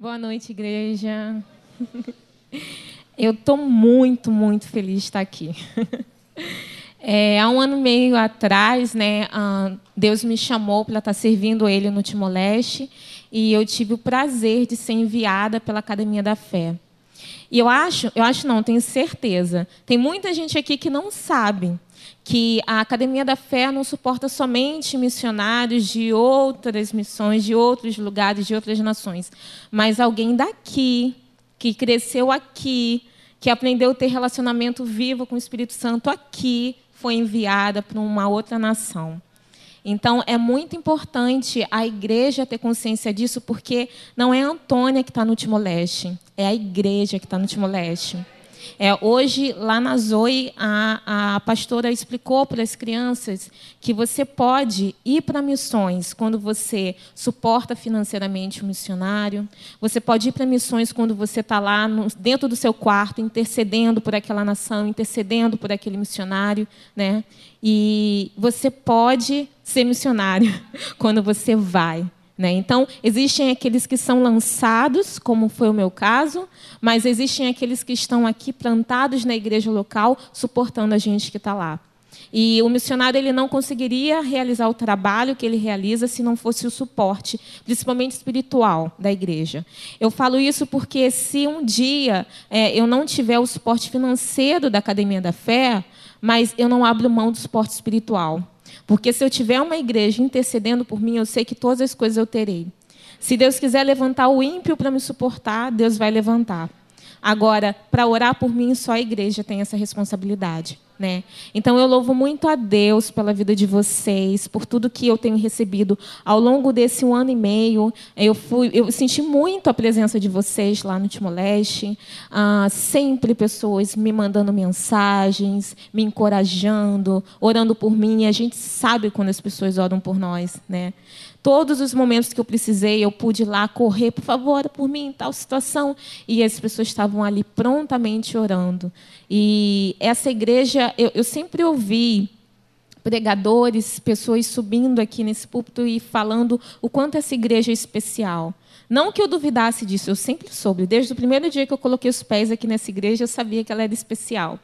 Boa noite, igreja. Eu estou muito, muito feliz de estar aqui. É, há um ano e meio atrás, né, Deus me chamou para estar servindo Ele no Timor-Leste e eu tive o prazer de ser enviada pela Academia da Fé. E eu acho, eu acho não, tenho certeza. Tem muita gente aqui que não sabe que a Academia da Fé não suporta somente missionários de outras missões, de outros lugares, de outras nações, mas alguém daqui, que cresceu aqui, que aprendeu a ter relacionamento vivo com o Espírito Santo aqui, foi enviada para uma outra nação. Então, é muito importante a igreja ter consciência disso, porque não é a Antônia que está no Timor-Leste, é a igreja que está no Timor-Leste. É, hoje, lá na Zoe, a, a pastora explicou para as crianças que você pode ir para missões quando você suporta financeiramente o missionário, você pode ir para missões quando você está lá no, dentro do seu quarto, intercedendo por aquela nação, intercedendo por aquele missionário. Né? E você pode ser missionário quando você vai. Né? Então, existem aqueles que são lançados, como foi o meu caso, mas existem aqueles que estão aqui plantados na igreja local, suportando a gente que está lá. E o missionário ele não conseguiria realizar o trabalho que ele realiza se não fosse o suporte, principalmente espiritual, da igreja. Eu falo isso porque se um dia é, eu não tiver o suporte financeiro da Academia da Fé, mas eu não abro mão do suporte espiritual. Porque se eu tiver uma igreja intercedendo por mim, eu sei que todas as coisas eu terei. Se Deus quiser levantar o ímpio para me suportar, Deus vai levantar. Agora, para orar por mim, só a igreja tem essa responsabilidade. Né? Então eu louvo muito a Deus pela vida de vocês, por tudo que eu tenho recebido ao longo desse um ano e meio. Eu fui, eu senti muito a presença de vocês lá no Timor-Leste, ah, sempre pessoas me mandando mensagens, me encorajando, orando por mim. E a gente sabe quando as pessoas oram por nós, né? Todos os momentos que eu precisei, eu pude ir lá correr, por favor, por mim em tal situação. E as pessoas estavam ali prontamente orando. E essa igreja, eu, eu sempre ouvi pregadores, pessoas subindo aqui nesse púlpito e falando o quanto essa igreja é especial. Não que eu duvidasse disso, eu sempre soube. Desde o primeiro dia que eu coloquei os pés aqui nessa igreja, eu sabia que ela era especial.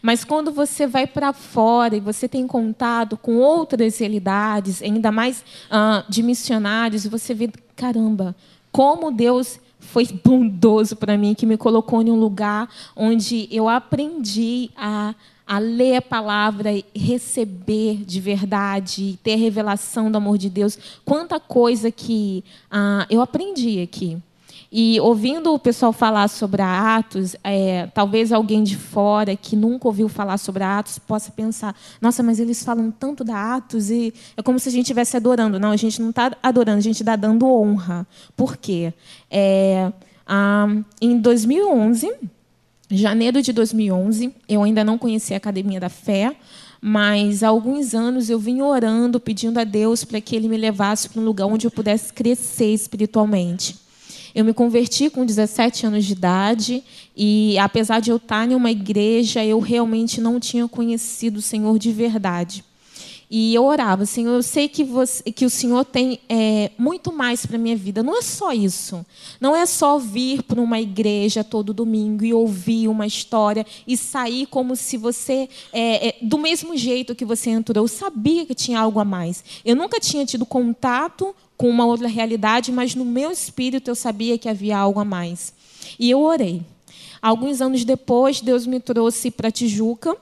Mas quando você vai para fora e você tem contato com outras realidades, ainda mais uh, de missionários, você vê, caramba, como Deus foi bondoso para mim, que me colocou em um lugar onde eu aprendi a, a ler a palavra e receber de verdade, ter revelação do amor de Deus. Quanta coisa que eu aprendi aqui. E ouvindo o pessoal falar sobre a Atos, é, talvez alguém de fora que nunca ouviu falar sobre a Atos possa pensar: nossa, mas eles falam tanto da Atos e é como se a gente estivesse adorando. Não, a gente não está adorando, a gente está dando honra. Por quê? É, ah, em 2011, janeiro de 2011, eu ainda não conhecia a Academia da Fé, mas há alguns anos eu vim orando, pedindo a Deus para que Ele me levasse para um lugar onde eu pudesse crescer espiritualmente. Eu me converti com 17 anos de idade e, apesar de eu estar em uma igreja, eu realmente não tinha conhecido o Senhor de verdade. E eu orava, Senhor, eu sei que, você, que o Senhor tem é, muito mais para a minha vida. Não é só isso. Não é só vir para uma igreja todo domingo e ouvir uma história e sair como se você, é, é, do mesmo jeito que você entrou. Eu sabia que tinha algo a mais. Eu nunca tinha tido contato com uma outra realidade, mas no meu espírito eu sabia que havia algo a mais. E eu orei. Alguns anos depois, Deus me trouxe para Tijuca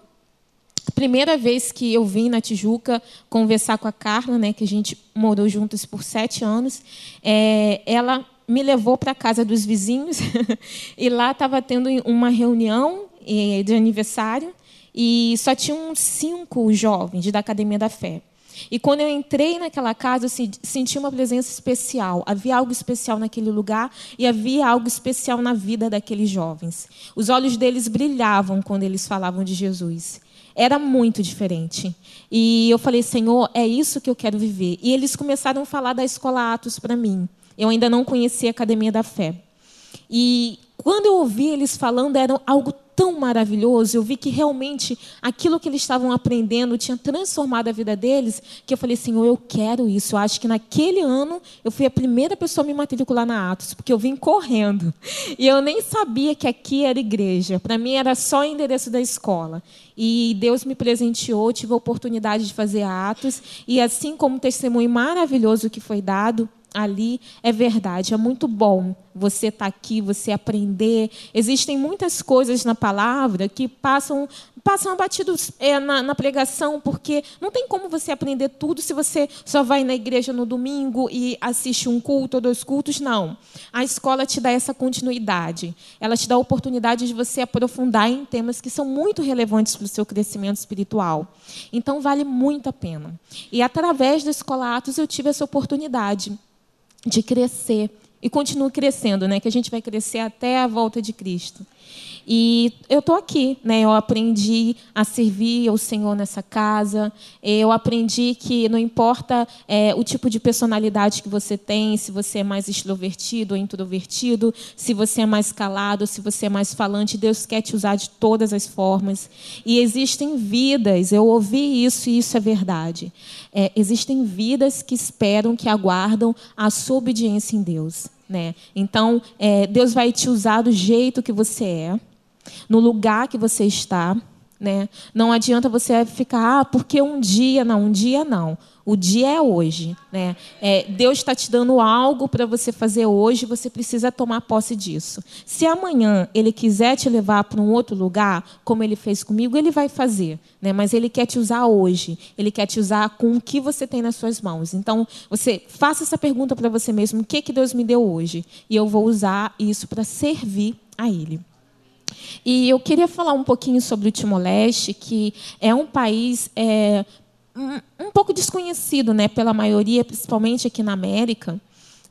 primeira vez que eu vim na Tijuca conversar com a Carla, né, que a gente morou juntos por sete anos, é, ela me levou para a casa dos vizinhos e lá estava tendo uma reunião é, de aniversário e só tinham cinco jovens da Academia da Fé. E quando eu entrei naquela casa, eu senti uma presença especial. Havia algo especial naquele lugar e havia algo especial na vida daqueles jovens. Os olhos deles brilhavam quando eles falavam de Jesus. Era muito diferente. E eu falei, Senhor, é isso que eu quero viver. E eles começaram a falar da escola Atos para mim. Eu ainda não conhecia a Academia da Fé. E quando eu ouvi eles falando, era algo tão maravilhoso, eu vi que realmente aquilo que eles estavam aprendendo tinha transformado a vida deles, que eu falei, Senhor, eu quero isso. Eu acho que naquele ano eu fui a primeira pessoa a me matricular na Atos, porque eu vim correndo. E eu nem sabia que aqui era igreja. Para mim era só o endereço da escola. E Deus me presenteou, tive a oportunidade de fazer Atos, e assim como um testemunho maravilhoso que foi dado, ali é verdade, é muito bom você estar tá aqui, você aprender. Existem muitas coisas na palavra que passam passam abatidos é, na, na, pregação, porque não tem como você aprender tudo se você só vai na igreja no domingo e assiste um culto ou dois cultos. Não. A escola te dá essa continuidade. Ela te dá a oportunidade de você aprofundar em temas que são muito relevantes para o seu crescimento espiritual. Então, vale muito a pena. E através da Escola Atos eu tive essa oportunidade de crescer e continuo crescendo, né? Que a gente vai crescer até a volta de Cristo. E eu estou aqui, né? Eu aprendi a servir ao Senhor nessa casa. Eu aprendi que não importa é, o tipo de personalidade que você tem, se você é mais extrovertido ou introvertido, se você é mais calado, se você é mais falante, Deus quer te usar de todas as formas. E existem vidas. Eu ouvi isso e isso é verdade. É, existem vidas que esperam, que aguardam a sua obediência em Deus. Né? Então, é, Deus vai te usar do jeito que você é no lugar que você está. Né? Não adianta você ficar, ah, porque um dia, não, um dia não. O dia é hoje. Né? É, Deus está te dando algo para você fazer hoje, você precisa tomar posse disso. Se amanhã Ele quiser te levar para um outro lugar, como Ele fez comigo, Ele vai fazer. Né? Mas Ele quer te usar hoje. Ele quer te usar com o que você tem nas suas mãos. Então, você faça essa pergunta para você mesmo: o que, que Deus me deu hoje? E eu vou usar isso para servir a Ele. E eu queria falar um pouquinho sobre o Timor-Leste, que é um país é, um, um, pouco desconhecido né, pela maioria, principalmente aqui na América.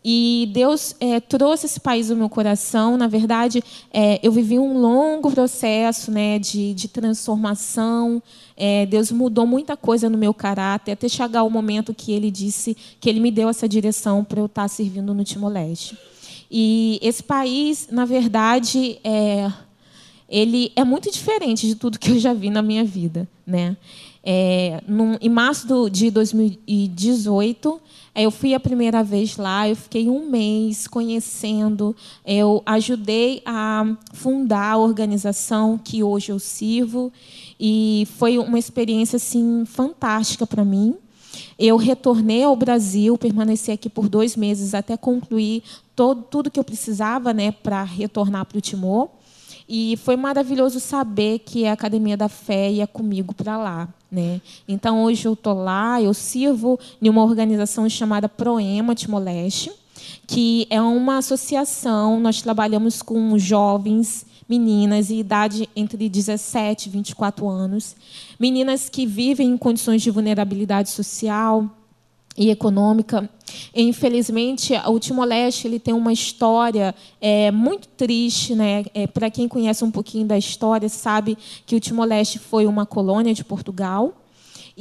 E Deus é, trouxe esse país ao meu coração. Na verdade, é, eu vivi um longo processo né, de, de transformação. É, Deus mudou muita coisa no meu caráter, até chegar o momento que Ele disse que Ele me deu essa direção para eu estar servindo no Timor-Leste. E esse país, na verdade, é, ele é muito diferente de tudo que eu já vi na minha vida, né? É, num, em março do, de 2018, é, eu fui a primeira vez lá, eu fiquei um mês conhecendo, eu ajudei a fundar a organização que hoje eu sirvo, e foi uma experiência assim fantástica para mim. Eu retornei ao Brasil, permaneci aqui por dois meses até concluir todo, tudo que eu precisava né, para retornar para o Timor. E foi maravilhoso saber que a Academia da Fé ia comigo para lá. Né? Então, hoje eu estou lá, eu sirvo em uma organização chamada Proema Timor-Leste, que é uma associação, nós trabalhamos com jovens meninas em idade entre 17 e 24 anos, meninas que vivem em condições de vulnerabilidade social, e econômica. Infelizmente, o Timor-Leste ele tem uma história é, muito triste. Né? É, Para quem conhece um pouquinho da história, sabe que o Timor-Leste foi uma colônia de Portugal.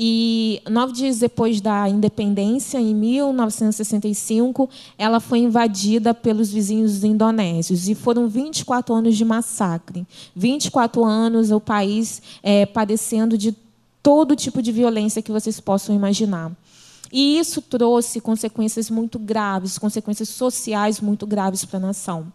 E nove dias depois da independência, em 1965, ela foi invadida pelos vizinhos indonésios. E foram 24 anos de massacre. 24 anos o país é, padecendo de todo tipo de violência que vocês possam imaginar. E isso trouxe consequências muito graves, consequências sociais muito graves para a nação.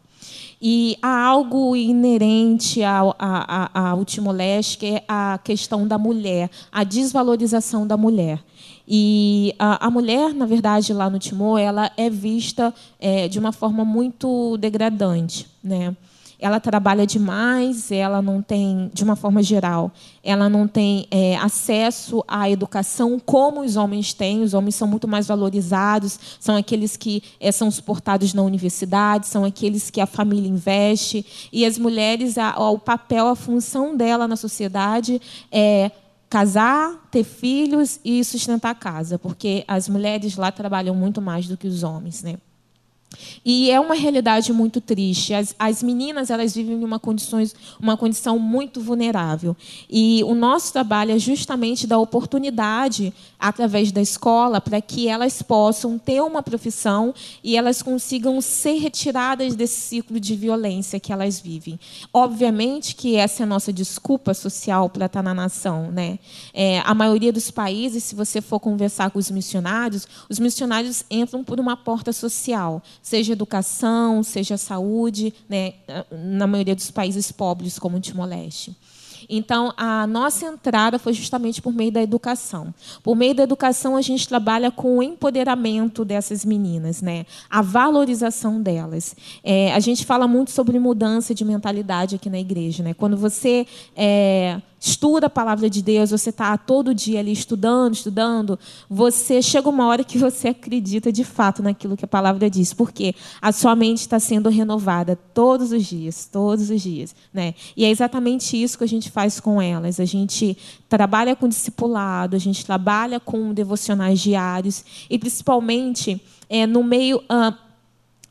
E há algo inerente ao, ao Timor-Leste, que é a questão da mulher, a desvalorização da mulher. E a, a, mulher, na verdade, lá no Timor, ela é vista é, de uma forma muito degradante. Né? Ela trabalha demais, ela não tem, de uma forma geral, ela não tem é, acesso à educação como os homens têm. Os homens são muito mais valorizados, são aqueles que é, são suportados na universidade, são aqueles que a família investe. E as mulheres, a, o papel, a função dela na sociedade é casar, ter filhos e sustentar a casa, porque as mulheres lá trabalham muito mais do que os homens, né? E é uma realidade muito triste. As, as meninas elas vivem em uma, condições, uma condição muito vulnerável. E o nosso trabalho é justamente dar oportunidade, através da escola, para que elas possam ter uma profissão e elas consigam ser retiradas desse ciclo de violência que elas vivem. Obviamente que essa é a nossa desculpa social para estar na nação. Né? É, a maioria dos países, se você for conversar com os missionários, os missionários entram por uma porta social seja educação, seja saúde, né, na maioria dos países pobres, como Timor-Leste. Então, a nossa entrada foi justamente por meio da educação. Por meio da educação, a gente trabalha com o empoderamento dessas meninas, né? a valorização delas. É, a gente fala muito sobre mudança de mentalidade aqui na igreja. Né? Quando você é, estuda a palavra de Deus, você está todo dia ali estudando, estudando, você chega uma hora que você acredita de fato naquilo que a palavra diz, porque a sua mente está sendo renovada todos os dias, todos os dias, né? E é exatamente isso que a gente faz com elas. A gente trabalha com discipulado, a gente trabalha com devocionais diários e principalmente é, no meio uh,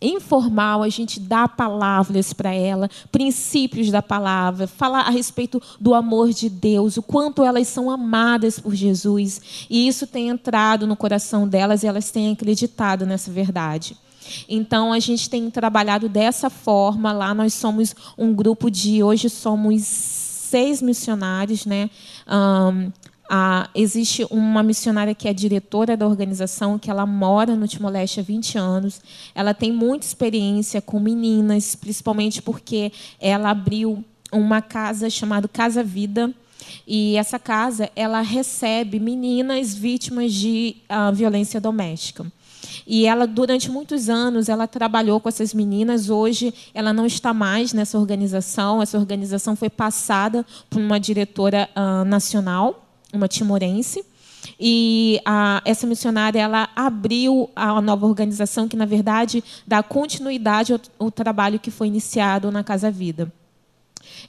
informal, a gente dá palavras para ela, princípios da palavra, falar a respeito do amor de Deus, o quanto elas são amadas por Jesus. E isso tem entrado no coração delas e elas têm acreditado nessa verdade. Então a gente tem trabalhado dessa forma. Lá nós somos um grupo de hoje somos seis missionários, né? Um, ah, existe uma missionária que é diretora da organização, que ela mora no Timor-Leste há 20 anos. Ela tem muita experiência com meninas, principalmente porque ela abriu uma casa chamada Casa Vida. E essa casa ela recebe meninas vítimas de uh, violência doméstica. E ela, durante muitos anos, ela trabalhou com essas meninas. Hoje, ela não está mais nessa organização. Essa organização foi passada por uma diretora uh, nacional uma timorense. E a, essa missionária ela abriu a nova organização que, na verdade, dá continuidade ao, ao trabalho que foi iniciado na Casa Vida.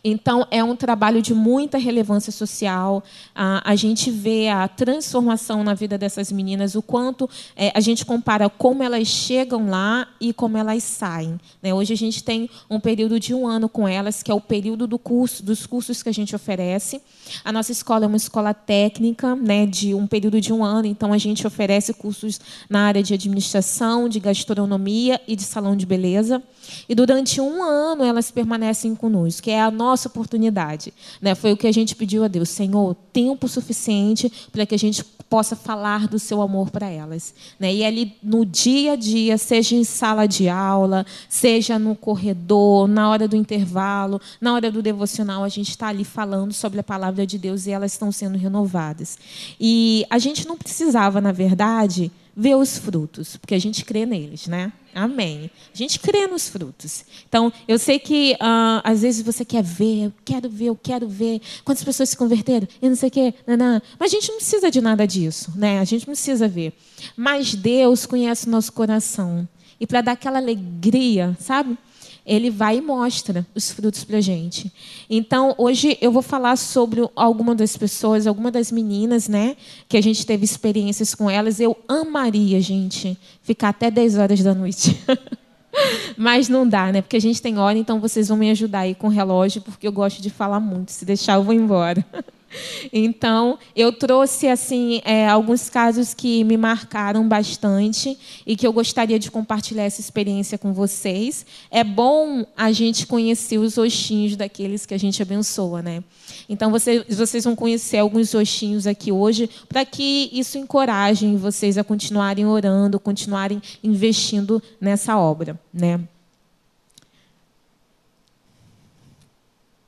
Então, é um trabalho de muita relevância social. a gente vê a transformação na vida dessas meninas, o quanto é, a gente compara como elas chegam lá e como elas saem. Né? Hoje a gente tem um período de um ano com elas, que é o período do curso, dos cursos que a gente oferece. A nossa escola é uma escola técnica, né, de um período de um ano, então a gente oferece cursos na área de administração, de gastronomia e de salão de beleza. E durante um ano elas permanecem conosco, que é a nossa oportunidade. Né? Foi o que a gente pediu a Deus, Senhor, tempo suficiente para que a gente possa falar do seu amor para elas. Né? E ali no dia a dia, seja em sala de aula, seja no corredor, na hora do intervalo, na hora do devocional, a gente está ali falando sobre a palavra de Deus e elas estão sendo renovadas. E a gente não precisava, na verdade, ver os frutos, porque a gente crê neles, né? Amém. A gente crê nos frutos. Então, eu sei que uh, às vezes você quer ver, eu quero ver, eu quero ver quantas pessoas se converteram, e não sei o quê, não, não. mas a gente não precisa de nada disso, né? A gente não precisa ver. Mas Deus conhece o nosso coração. E para dar aquela alegria, sabe? Ele vai e mostra os frutos para a gente. Então, hoje eu vou falar sobre alguma das pessoas, alguma das meninas, né, que a gente teve experiências com elas. Eu amaria, gente, ficar até 10 horas da noite. Mas não dá, né? Porque a gente tem hora, então vocês vão me ajudar aí com o relógio, porque eu gosto de falar muito. Se deixar, eu vou embora. Então, eu trouxe assim é, alguns casos que me marcaram bastante e que eu gostaria de compartilhar essa experiência com vocês. É bom a gente conhecer os rostinhos daqueles que a gente abençoa, né? Então, vocês, vocês vão conhecer alguns rostinhos aqui hoje para que isso encoraje vocês a continuarem orando, continuarem investindo nessa obra, né?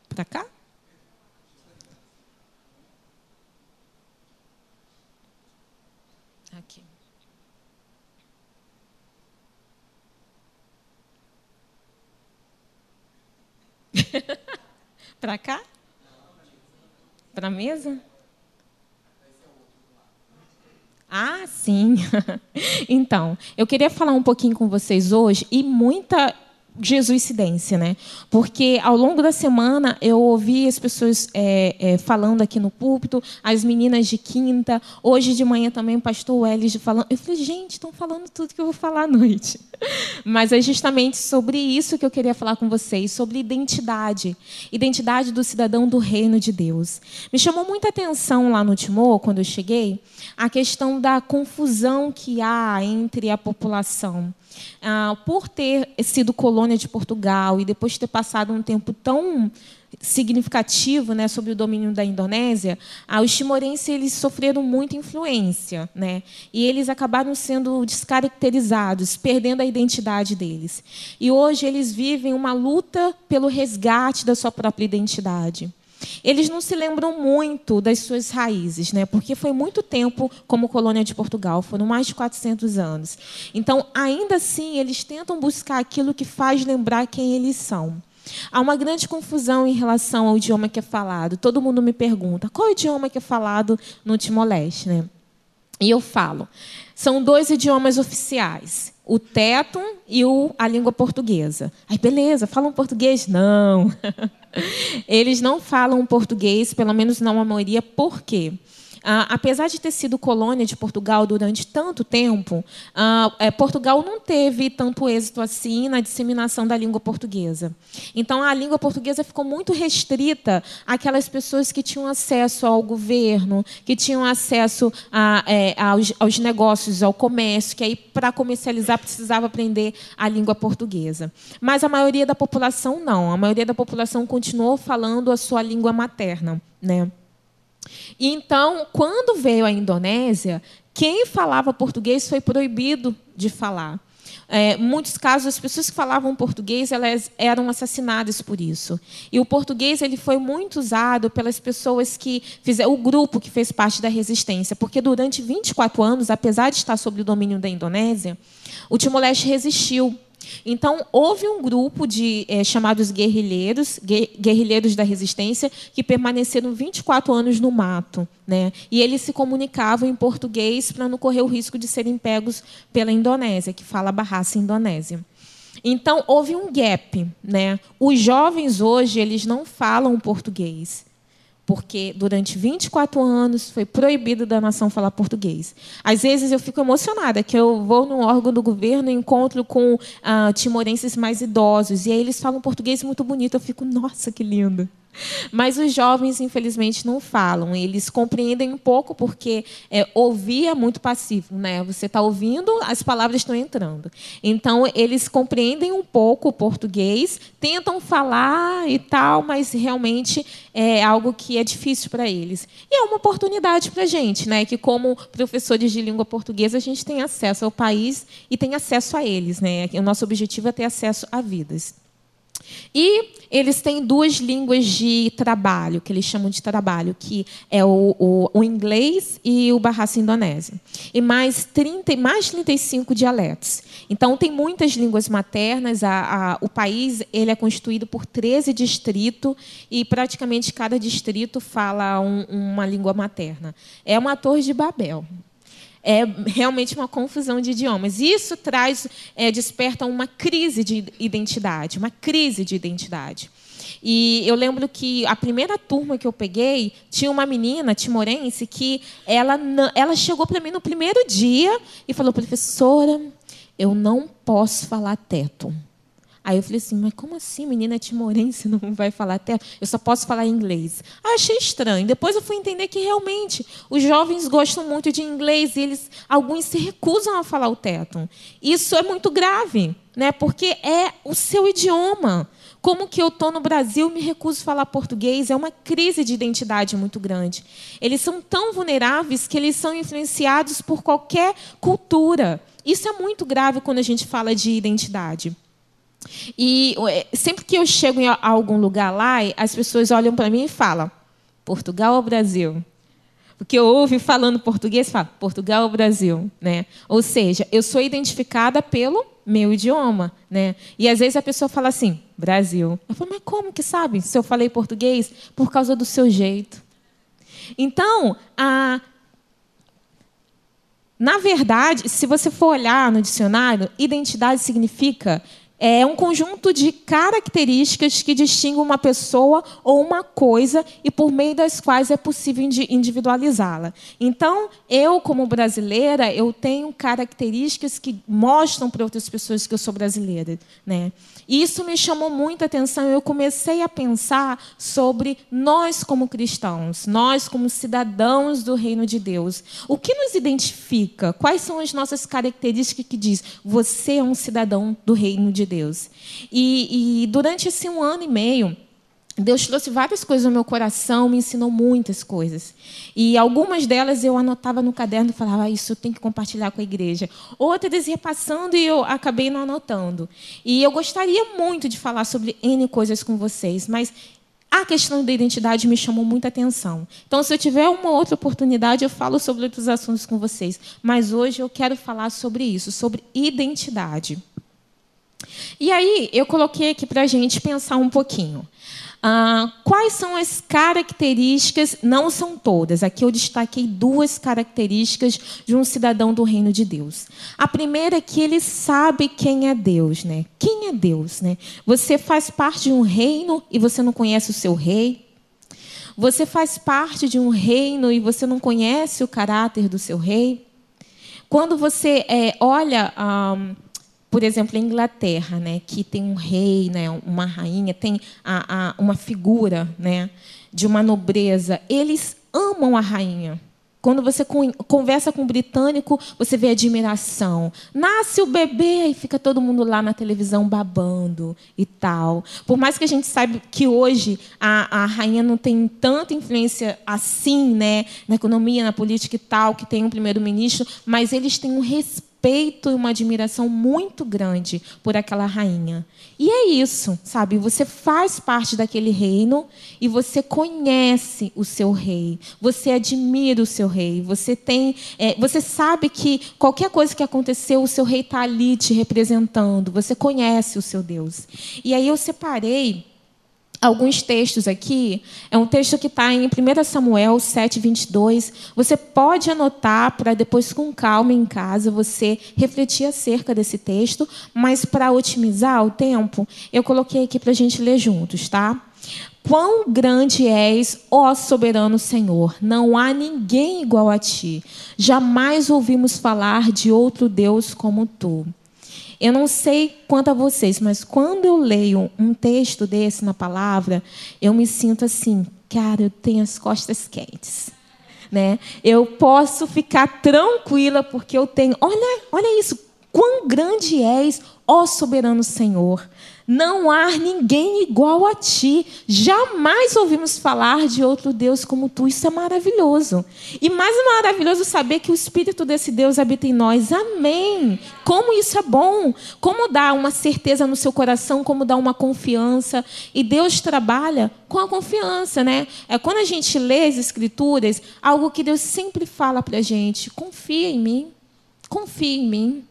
Para cá? Para cá? Para a mesa? Ah, sim. então, eu queria falar um pouquinho com vocês hoje e muita jesuicidência, né? Porque ao longo da semana eu ouvi as pessoas é, é, falando aqui no púlpito, as meninas de quinta, hoje de manhã também o pastor Welles falando. Eu falei, gente, estão falando tudo que eu vou falar à noite. Mas é justamente sobre isso que eu queria falar com vocês, sobre identidade, identidade do cidadão do reino de Deus. Me chamou muita atenção lá no Timor, quando eu cheguei, a questão da confusão que há entre a população. Ah, por ter sido colônia de Portugal e depois ter passado um tempo tão significativo né, sobre o domínio da Indonésia, ah, os timorenses eles sofreram muita influência, né, e eles acabaram sendo descaracterizados, perdendo a identidade deles. E hoje eles vivem uma luta pelo resgate da sua própria identidade. Eles não se lembram muito das suas raízes, né? porque foi muito tempo como colônia de Portugal, foram mais de 400 anos. Então, ainda assim, eles tentam buscar aquilo que faz lembrar quem eles são. Há uma grande confusão em relação ao idioma que é falado. Todo mundo me pergunta qual é idioma que é falado no Timor-Leste. Né? E eu falo, são dois idiomas oficiais o teto e o, a língua portuguesa. Aí, beleza, falam português? Não. Eles não falam português, pelo menos não a maioria, por quê? Ah, apesar de ter sido colônia de Portugal durante tanto tempo, ah, é, Portugal não teve tanto êxito assim na disseminação da língua portuguesa. Então, a língua portuguesa ficou muito restrita àquelas pessoas que tinham acesso ao governo, que tinham acesso a, é, aos, aos negócios, ao comércio, que aí, para comercializar, precisava aprender a língua portuguesa. Mas a maioria da população não. A maioria da população continuou falando a sua língua materna. Né? E então, quando veio a Indonésia, quem falava português foi proibido de falar. É, muitos casos, as pessoas que falavam português elas eram assassinadas por isso. E o português ele foi muito usado pelas pessoas que fizeram, o grupo que fez parte da resistência, porque durante 24 anos, apesar de estar sob o domínio da Indonésia, o Timor-Leste resistiu então, houve um grupo de é, chamados guerrilheiros, guerrilheiros da resistência, que permaneceram 24 anos no mato. Né? E eles se comunicavam em português para não correr o risco de serem pegos pela Indonésia, que fala Bahasa Indonésia. Então, houve um gap. Né? Os jovens hoje eles não falam português porque durante 24 anos foi proibido da nação falar português. Às vezes eu fico emocionada que eu vou num órgão do governo e encontro com ah, timorenses mais idosos e aí eles falam português muito bonito. Eu fico, nossa, que lindo. Mas os jovens, infelizmente, não falam. Eles compreendem um pouco porque é, ouvir é muito passivo, né? Você está ouvindo, as palavras estão entrando. Então, eles compreendem um pouco o português, tentam falar e tal, mas realmente é algo que é difícil para eles. E é uma oportunidade para a gente, né? Que como professores de língua portuguesa, a gente tem acesso ao país e tem acesso a eles, né? O nosso objetivo é ter acesso a vidas. E eles têm duas línguas de trabalho, que eles chamam de trabalho, que é o, o, o inglês e o bahasa indonésio. E mais, 30, mais 35 dialetos. Então, tem muitas línguas maternas. A, a, o país ele é constituído por 13 distritos e praticamente cada distrito fala um, uma língua materna. É uma torre de Babel é realmente uma confusão de idiomas. Isso traz, é, desperta uma crise de identidade, uma crise de identidade. E eu lembro que a primeira turma que eu peguei tinha uma menina timorense que ela, ela chegou para mim no primeiro dia e falou: professora, eu não posso falar teto. Aí eu falei assim, mas como assim, menina timorense não vai falar teto? Eu só posso falar inglês. Ah, achei estranho. Depois eu fui entender que realmente os jovens gostam muito de inglês e eles, alguns se recusam a falar o teto. Isso é muito grave, né? porque é o seu idioma. Como que eu estou no Brasil me recuso a falar português? É uma crise de identidade muito grande. Eles são tão vulneráveis que eles são influenciados por qualquer cultura. Isso é muito grave quando a gente fala de identidade. E sempre que eu chego em algum lugar lá, as pessoas olham para mim e falam: Portugal ou Brasil? Porque eu ouvo falando português, falo Portugal ou Brasil, né? Ou seja, eu sou identificada pelo meu idioma, né? E às vezes a pessoa fala assim, Brasil. Eu falo, mas como que sabe se eu falei português? Por causa do seu jeito. Então, a na verdade, se você for olhar no dicionário, identidade significa é um conjunto de características que distinguem uma pessoa ou uma coisa e por meio das quais é possível individualizá-la. Então, eu, como brasileira, eu tenho características que mostram para outras pessoas que eu sou brasileira. Né? E isso me chamou muita atenção. Eu comecei a pensar sobre nós como cristãos, nós como cidadãos do reino de Deus. O que nos identifica? Quais são as nossas características que diz você é um cidadão do reino de Deus? E, e durante esse um ano e meio, Deus trouxe várias coisas ao meu coração, me ensinou muitas coisas. E algumas delas eu anotava no caderno e falava, ah, isso eu tenho que compartilhar com a igreja. Outras ia passando e eu acabei não anotando. E eu gostaria muito de falar sobre N coisas com vocês, mas a questão da identidade me chamou muita atenção. Então, se eu tiver uma outra oportunidade, eu falo sobre outros assuntos com vocês. Mas hoje eu quero falar sobre isso, sobre identidade. E aí, eu coloquei aqui para a gente pensar um pouquinho. Ah, quais são as características? Não são todas. Aqui eu destaquei duas características de um cidadão do reino de Deus. A primeira é que ele sabe quem é Deus, né? Quem é Deus, né? Você faz parte de um reino e você não conhece o seu rei. Você faz parte de um reino e você não conhece o caráter do seu rei. Quando você é, olha por exemplo, a Inglaterra, né, que tem um rei, né, uma rainha, tem a, a, uma figura né, de uma nobreza, eles amam a rainha. Quando você conversa com um britânico, você vê admiração. Nasce o bebê e fica todo mundo lá na televisão babando e tal. Por mais que a gente saiba que hoje a, a rainha não tem tanta influência assim, né, na economia, na política e tal, que tem um primeiro-ministro, mas eles têm um respeito respeito e uma admiração muito grande por aquela rainha. E é isso, sabe? Você faz parte daquele reino e você conhece o seu rei. Você admira o seu rei. Você tem, é, você sabe que qualquer coisa que aconteceu, o seu rei está ali te representando. Você conhece o seu Deus. E aí eu separei alguns textos aqui. É um texto que está em 1 Samuel 7, 22. Você pode anotar para depois, com calma em casa, você refletir acerca desse texto. Mas, para otimizar o tempo, eu coloquei aqui para a gente ler juntos, tá? Quão grande és, ó soberano Senhor! Não há ninguém igual a ti. Jamais ouvimos falar de outro Deus como tu. Eu não sei quanto a vocês, mas quando eu leio um texto desse na palavra, eu me sinto assim, cara, eu tenho as costas quentes. Né? Eu posso ficar tranquila porque eu tenho. Olha, olha isso, quão grande és, ó soberano Senhor. Não há ninguém igual a ti. Jamais ouvimos falar de outro Deus como tu. Isso é maravilhoso. E mais maravilhoso saber que o Espírito desse Deus habita em nós. Amém. Como isso é bom. Como dá uma certeza no seu coração, como dá uma confiança. E Deus trabalha com a confiança, né? É quando a gente lê as Escrituras, algo que Deus sempre fala para a gente: confia em mim. Confia em mim.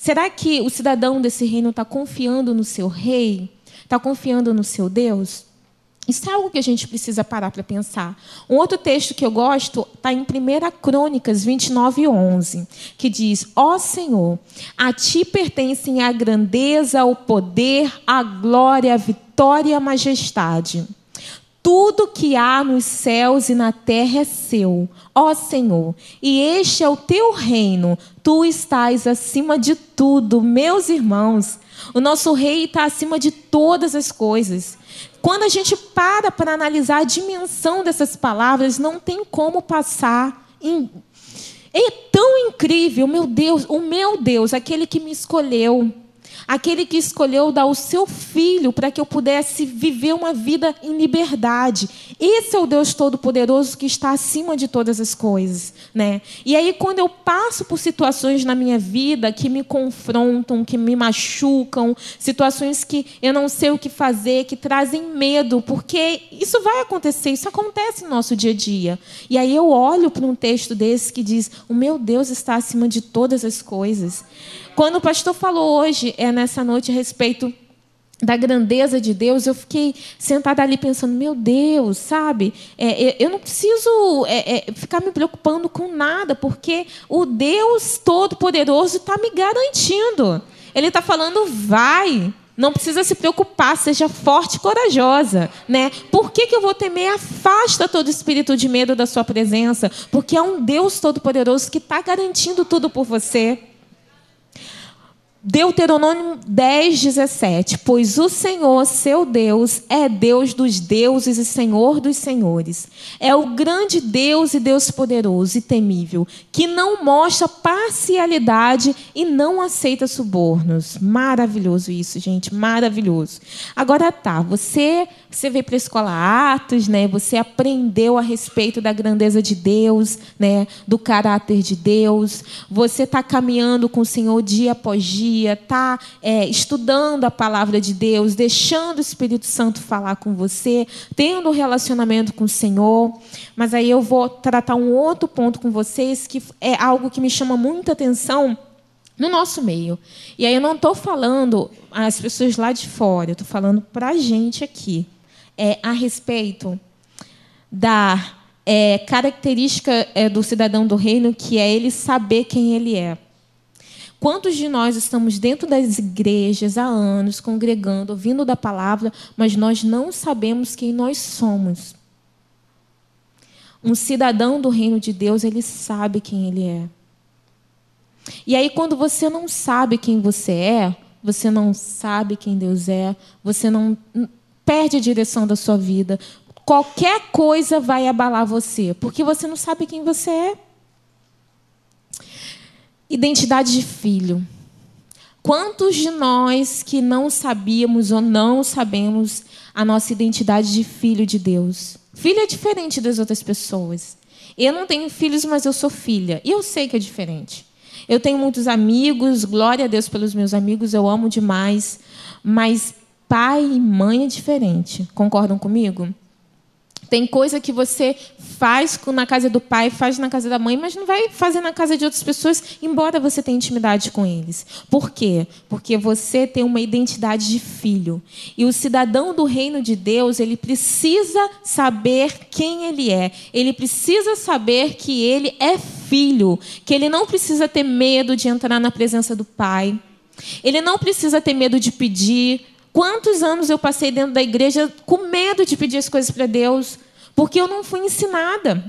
Será que o cidadão desse reino está confiando no seu rei? Está confiando no seu Deus? Isso é algo que a gente precisa parar para pensar. Um outro texto que eu gosto está em 1 Crônicas 29, 11, que diz: Ó oh Senhor, a ti pertencem a grandeza, o poder, a glória, a vitória e a majestade. Tudo que há nos céus e na terra é seu, ó Senhor, e este é o teu reino. Tu estás acima de tudo, meus irmãos. O nosso rei está acima de todas as coisas. Quando a gente para para analisar a dimensão dessas palavras, não tem como passar. É tão incrível, meu Deus, o meu Deus, aquele que me escolheu aquele que escolheu dar o seu filho para que eu pudesse viver uma vida em liberdade. Esse é o Deus Todo-Poderoso que está acima de todas as coisas, né? E aí quando eu passo por situações na minha vida que me confrontam, que me machucam, situações que eu não sei o que fazer, que trazem medo, porque isso vai acontecer, isso acontece no nosso dia a dia. E aí eu olho para um texto desse que diz: "O meu Deus está acima de todas as coisas". Quando o pastor falou hoje, é nessa noite, a respeito da grandeza de Deus, eu fiquei sentada ali pensando, meu Deus, sabe? É, eu não preciso é, é, ficar me preocupando com nada, porque o Deus Todo-Poderoso está me garantindo. Ele está falando, vai. Não precisa se preocupar, seja forte e corajosa, né? Por que, que eu vou temer? Afasta todo espírito de medo da sua presença, porque é um Deus todo-poderoso que está garantindo tudo por você. Deuteronômio 10, 17. Pois o Senhor, seu Deus, é Deus dos deuses e Senhor dos senhores. É o grande Deus e Deus poderoso e temível, que não mostra parcialidade e não aceita subornos. Maravilhoso isso, gente, maravilhoso. Agora tá, você você veio para a escola Atos, né? Você aprendeu a respeito da grandeza de Deus, né? Do caráter de Deus. Você está caminhando com o Senhor dia após dia, está é, estudando a palavra de Deus, deixando o Espírito Santo falar com você, tendo um relacionamento com o Senhor. Mas aí eu vou tratar um outro ponto com vocês que é algo que me chama muita atenção no nosso meio. E aí eu não estou falando as pessoas lá de fora, eu estou falando para a gente aqui é, a respeito da é, característica é, do cidadão do reino, que é ele saber quem ele é. Quantos de nós estamos dentro das igrejas há anos, congregando, ouvindo da palavra, mas nós não sabemos quem nós somos? Um cidadão do reino de Deus, ele sabe quem ele é. E aí, quando você não sabe quem você é, você não sabe quem Deus é, você não perde a direção da sua vida. Qualquer coisa vai abalar você, porque você não sabe quem você é. Identidade de filho. Quantos de nós que não sabíamos ou não sabemos a nossa identidade de filho de Deus? Filho é diferente das outras pessoas. Eu não tenho filhos, mas eu sou filha. E eu sei que é diferente. Eu tenho muitos amigos, glória a Deus pelos meus amigos, eu amo demais. Mas pai e mãe é diferente. Concordam comigo? Tem coisa que você faz na casa do pai, faz na casa da mãe, mas não vai fazer na casa de outras pessoas, embora você tenha intimidade com eles. Por quê? Porque você tem uma identidade de filho. E o cidadão do reino de Deus, ele precisa saber quem ele é. Ele precisa saber que ele é filho, que ele não precisa ter medo de entrar na presença do pai. Ele não precisa ter medo de pedir, Quantos anos eu passei dentro da igreja com medo de pedir as coisas para Deus, porque eu não fui ensinada.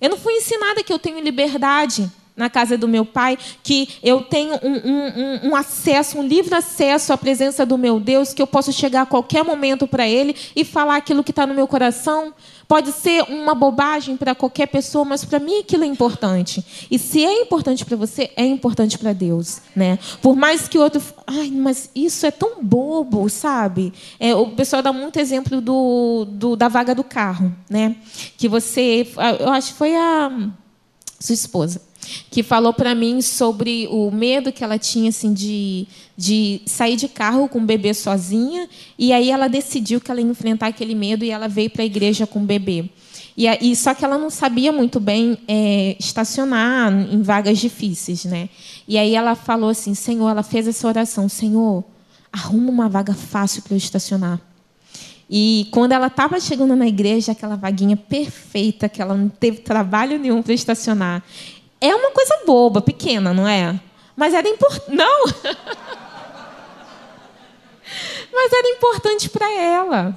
Eu não fui ensinada que eu tenho liberdade na casa do meu pai, que eu tenho um, um, um, acesso, um livre acesso à presença do meu Deus, que eu posso chegar a qualquer momento para Ele e falar aquilo que está no meu coração. Pode ser uma bobagem para qualquer pessoa, mas para mim aquilo é importante. E se é importante para você, é importante para Deus, né? Por mais que o outro, ai, mas isso é tão bobo, sabe? É, o pessoal dá muito exemplo do, do, da vaga do carro, né? Que você, eu acho que foi a sua esposa que falou para mim sobre o medo que ela tinha assim de, de sair de carro com o bebê sozinha. E aí ela decidiu que ela ia enfrentar aquele medo e ela veio para a igreja com o bebê. E, e só que ela não sabia muito bem é, estacionar em vagas difíceis né? E aí ela falou assim Senhor ela fez essa oração Senhor arruma uma vaga fácil para eu estacionar e quando ela estava chegando na igreja, aquela vaguinha perfeita, que ela não teve trabalho nenhum para estacionar, é uma coisa boba, pequena, não é? Mas era importante. Não! Mas era importante para ela.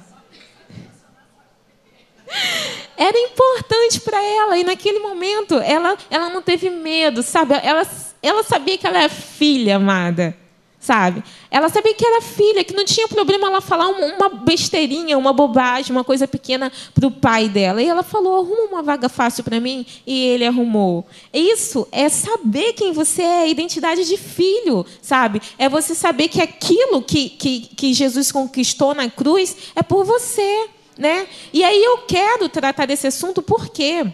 Era importante para ela. E naquele momento, ela, ela não teve medo, sabe? Ela, ela sabia que ela é filha amada sabe? Ela sabia que era filha, que não tinha problema ela falar uma besteirinha, uma bobagem, uma coisa pequena para o pai dela. E ela falou: arruma uma vaga fácil para mim. E ele arrumou. Isso é saber quem você é, identidade de filho, sabe? É você saber que aquilo que, que, que Jesus conquistou na cruz é por você. Né? E aí eu quero tratar desse assunto por quê?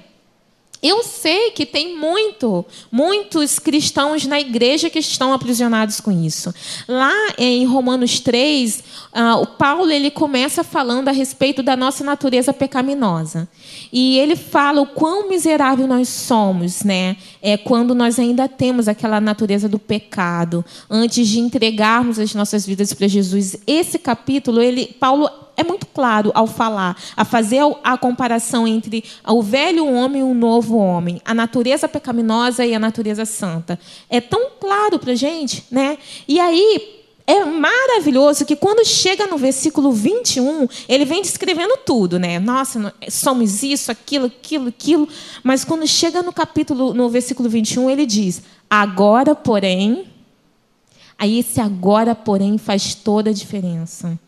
Eu sei que tem muito, muitos cristãos na igreja que estão aprisionados com isso. Lá em Romanos 3, uh, ah, o Paulo ele começa falando a respeito da nossa natureza pecaminosa. E ele fala o quão miserável nós somos, né? É quando nós ainda temos aquela natureza do pecado, antes de entregarmos as nossas vidas para Jesus. Esse capítulo, ele, Paulo é muito claro ao falar, a fazer a comparação entre o velho homem e o novo homem, a natureza pecaminosa e a natureza santa. É tão claro para gente, né? E aí é maravilhoso que quando chega no versículo 21, ele vem descrevendo tudo, né? Nossa, somos isso, aquilo, aquilo, aquilo. Mas quando chega no capítulo, no versículo 21, ele diz: Agora, porém. Aí esse agora, porém, faz toda a diferença.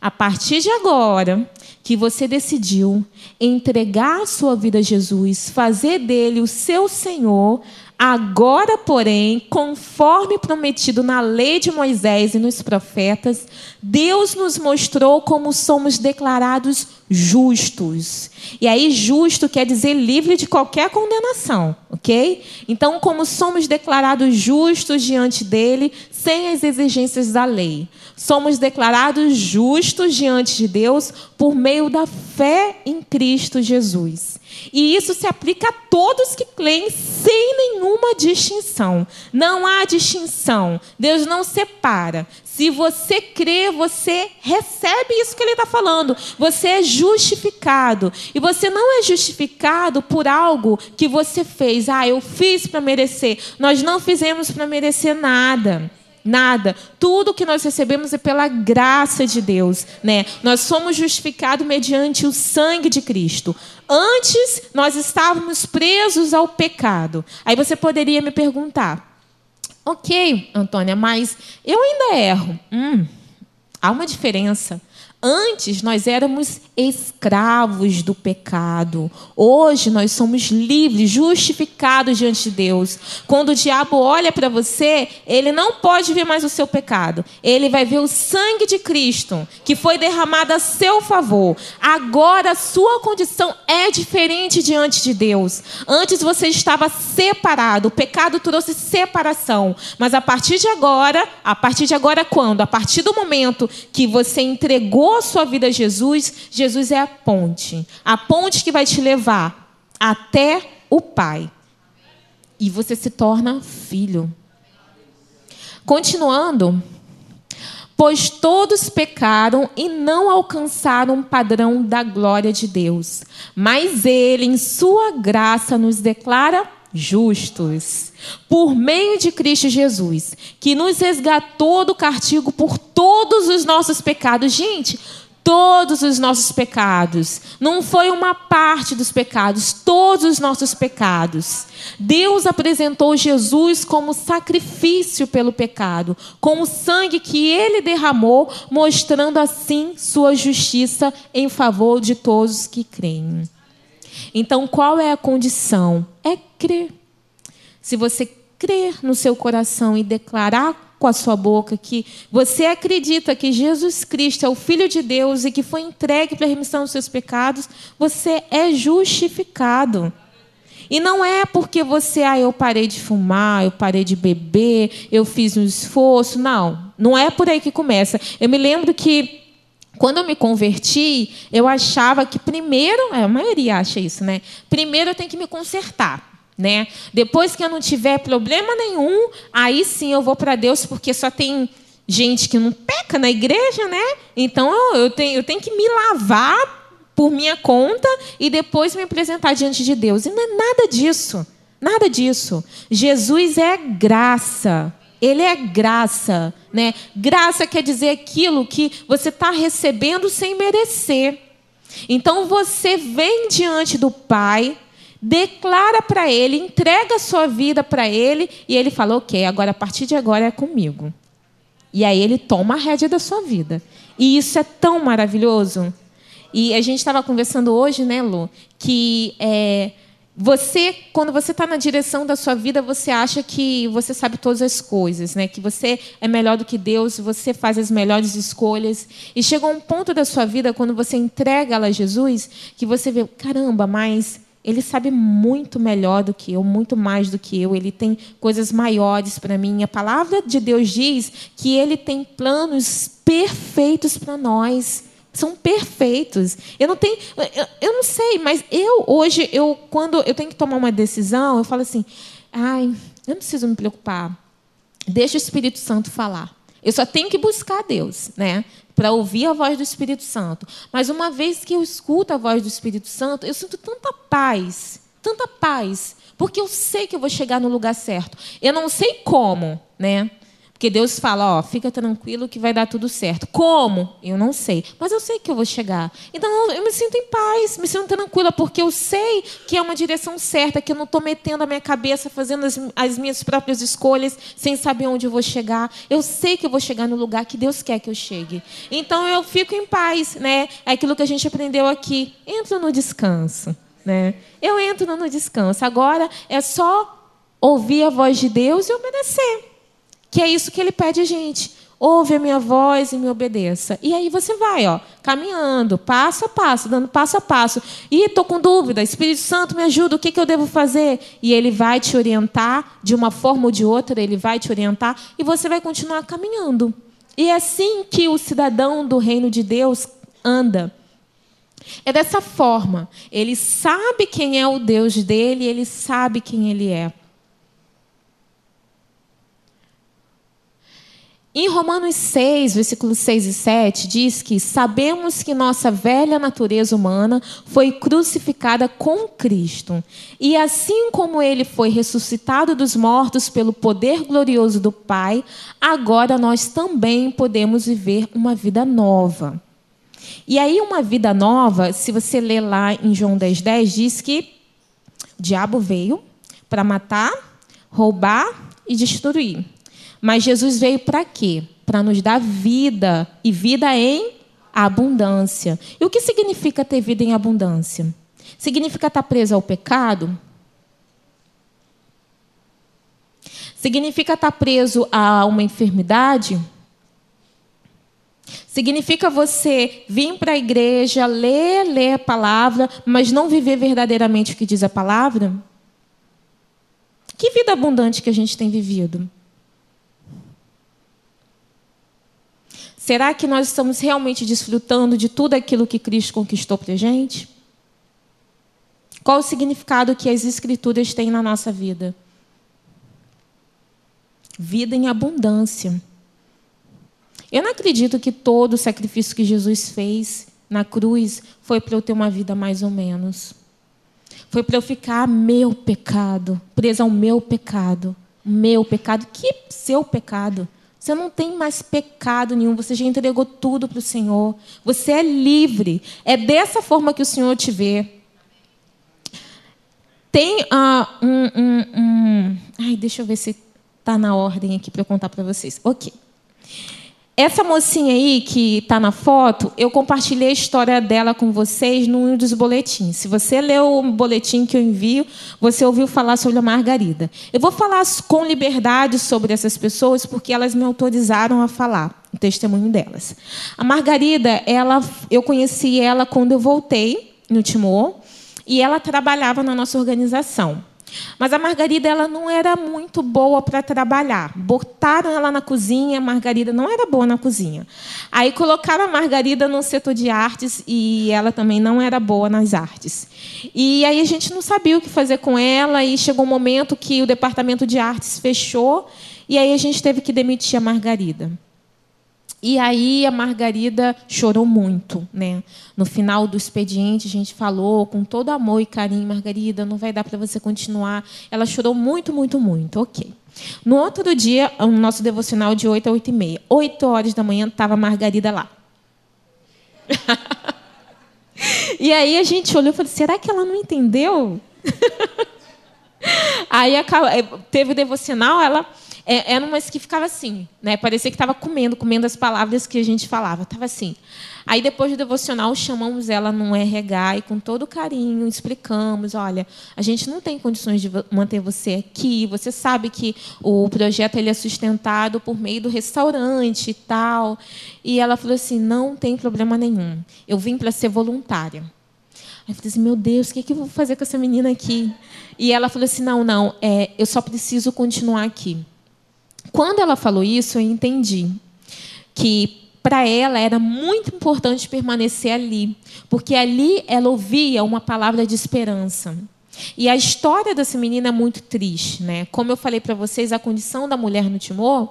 A partir de agora que você decidiu entregar a sua vida a Jesus, fazer dele o seu Senhor, Agora, porém, conforme prometido na lei de Moisés e nos profetas, Deus nos mostrou como somos declarados justos. E aí, justo quer dizer livre de qualquer condenação, ok? Então, como somos declarados justos diante dele, sem as exigências da lei. Somos declarados justos diante de Deus por meio da fé em Cristo Jesus. E isso se aplica a todos que creem sem nenhuma distinção. Não há distinção. Deus não separa. Se você crê, você recebe isso que ele está falando. Você é justificado. E você não é justificado por algo que você fez. Ah, eu fiz para merecer. Nós não fizemos para merecer nada. Nada. Tudo que nós recebemos é pela graça de Deus, né? Nós somos justificados mediante o sangue de Cristo. Antes nós estávamos presos ao pecado. Aí você poderia me perguntar: "OK, Antônia, mas eu ainda erro". Hum, há uma diferença. Antes nós éramos escravos do pecado. Hoje nós somos livres, justificados diante de Deus. Quando o diabo olha para você, ele não pode ver mais o seu pecado. Ele vai ver o sangue de Cristo, que foi derramado a seu favor. Agora a sua condição é diferente diante de Deus. Antes você estava separado, o pecado trouxe separação. Mas a partir de agora, a partir de agora quando? A partir do momento que você entregou sua vida a Jesus, Jesus é a ponte. A ponte que vai te levar até o Pai. E você se torna filho. Continuando. Pois todos pecaram e não alcançaram o padrão da glória de Deus. Mas Ele, em Sua graça, nos declara justos, por meio de Cristo Jesus, que nos resgatou do castigo por todos os nossos pecados. Gente, todos os nossos pecados. Não foi uma parte dos pecados, todos os nossos pecados. Deus apresentou Jesus como sacrifício pelo pecado, com o sangue que ele derramou, mostrando assim sua justiça em favor de todos que creem. Então, qual é a condição? É crer. Se você crer no seu coração e declarar com a sua boca que você acredita que Jesus Cristo é o Filho de Deus e que foi entregue para a remissão dos seus pecados, você é justificado. E não é porque você, ah, eu parei de fumar, eu parei de beber, eu fiz um esforço. Não, não é por aí que começa. Eu me lembro que quando eu me converti, eu achava que primeiro, é, a maioria acha isso, né? Primeiro eu tenho que me consertar. Né? Depois que eu não tiver problema nenhum, aí sim eu vou para Deus, porque só tem gente que não peca na igreja, né? Então eu, tenho, eu tenho que me lavar por minha conta e depois me apresentar diante de Deus. E não é nada disso. Nada disso. Jesus é graça. Ele é graça, né? Graça quer dizer aquilo que você está recebendo sem merecer. Então você vem diante do Pai, declara para Ele, entrega a sua vida para Ele e Ele fala: Ok, agora a partir de agora é comigo. E aí Ele toma a rédea da sua vida. E isso é tão maravilhoso. E a gente estava conversando hoje, né, Lu, que é, você, quando você está na direção da sua vida, você acha que você sabe todas as coisas, né? Que você é melhor do que Deus, você faz as melhores escolhas. E chega um ponto da sua vida quando você entrega ela a Jesus, que você vê, caramba, mas ele sabe muito melhor do que eu, muito mais do que eu. Ele tem coisas maiores para mim. A palavra de Deus diz que ele tem planos perfeitos para nós são perfeitos. Eu não tenho, eu, eu, não sei, mas eu hoje eu quando eu tenho que tomar uma decisão, eu falo assim: "Ai, eu não preciso me preocupar. Deixa o Espírito Santo falar. Eu só tenho que buscar Deus, né? Para ouvir a voz do Espírito Santo. Mas uma vez que eu escuto a voz do Espírito Santo, eu sinto tanta paz, tanta paz, porque eu sei que eu vou chegar no lugar certo. Eu não sei como, né? Porque Deus fala, ó, fica tranquilo que vai dar tudo certo. Como? Eu não sei, mas eu sei que eu vou chegar. Então eu me sinto em paz, me sinto tranquila, porque eu sei que é uma direção certa, que eu não estou metendo a minha cabeça, fazendo as, as, minhas próprias escolhas, sem saber onde eu vou chegar. Eu sei que eu vou chegar no lugar que Deus quer que eu chegue. Então eu fico em paz, né? É aquilo que a gente aprendeu aqui. Entro no descanso, né? Eu entro no descanso. Agora é só ouvir a voz de Deus e obedecer. Que é isso que ele pede a gente. Ouve a minha voz e me obedeça. E aí você vai, ó, caminhando, passo a passo, dando passo a passo. E estou com dúvida, Espírito Santo me ajuda, o que, que eu devo fazer? E ele vai te orientar, de uma forma ou de outra, ele vai te orientar, e você vai continuar caminhando. E é assim que o cidadão do reino de Deus anda. É dessa forma. Ele sabe quem é o Deus dele, ele sabe quem ele é. Em Romanos 6, versículos 6 e 7, diz que sabemos que nossa velha natureza humana foi crucificada com Cristo. E assim como ele foi ressuscitado dos mortos pelo poder glorioso do Pai, agora nós também podemos viver uma vida nova. E aí, uma vida nova, se você ler lá em João 10, 10, diz que o diabo veio para matar, roubar e destruir. Mas Jesus veio para quê? Para nos dar vida e vida em abundância. E o que significa ter vida em abundância? Significa estar preso ao pecado? Significa estar preso a uma enfermidade? Significa você vir para a igreja, ler, ler a palavra, mas não viver verdadeiramente o que diz a palavra? Que vida abundante que a gente tem vivido? Será que nós estamos realmente desfrutando de tudo aquilo que Cristo conquistou para a gente? Qual o significado que as Escrituras têm na nossa vida? Vida em abundância. Eu não acredito que todo o sacrifício que Jesus fez na cruz foi para eu ter uma vida mais ou menos. Foi para eu ficar meu pecado, presa ao meu pecado. Meu pecado. Que seu pecado? Você não tem mais pecado nenhum, você já entregou tudo para o Senhor. Você é livre. É dessa forma que o Senhor te vê. Tem uh, um, um, um. Ai, deixa eu ver se está na ordem aqui para eu contar para vocês. Ok. Essa mocinha aí que está na foto, eu compartilhei a história dela com vocês num dos boletins. Se você leu o boletim que eu envio, você ouviu falar sobre a Margarida. Eu vou falar com liberdade sobre essas pessoas porque elas me autorizaram a falar o testemunho delas. A Margarida, ela, eu conheci ela quando eu voltei no Timor e ela trabalhava na nossa organização. Mas a Margarida ela não era muito boa para trabalhar. Botaram ela na cozinha, a Margarida não era boa na cozinha. Aí colocaram a Margarida no setor de artes e ela também não era boa nas artes. E aí a gente não sabia o que fazer com ela e chegou um momento que o departamento de artes fechou e aí a gente teve que demitir a Margarida. E aí a Margarida chorou muito, né? No final do expediente a gente falou com todo amor e carinho, Margarida, não vai dar para você continuar. Ela chorou muito, muito, muito. OK. No outro dia, o nosso devocional de 8 a 8 e meia. 8 horas da manhã estava a Margarida lá. e aí a gente olhou e falou: será que ela não entendeu? aí teve o devocional, ela é, eram umas que ficava assim, né? Parecia que estava comendo, comendo as palavras que a gente falava. Estava assim. Aí depois do devocional chamamos ela num RH e com todo carinho explicamos, olha, a gente não tem condições de manter você aqui. Você sabe que o projeto ele é sustentado por meio do restaurante e tal. E ela falou assim, não tem problema nenhum. Eu vim para ser voluntária. Aí eu falei assim, meu Deus, o que, é que eu vou fazer com essa menina aqui? E ela falou assim, não, não, é, eu só preciso continuar aqui. Quando ela falou isso, eu entendi que para ela era muito importante permanecer ali, porque ali ela ouvia uma palavra de esperança. E a história dessa menina é muito triste, né? Como eu falei para vocês, a condição da mulher no Timor,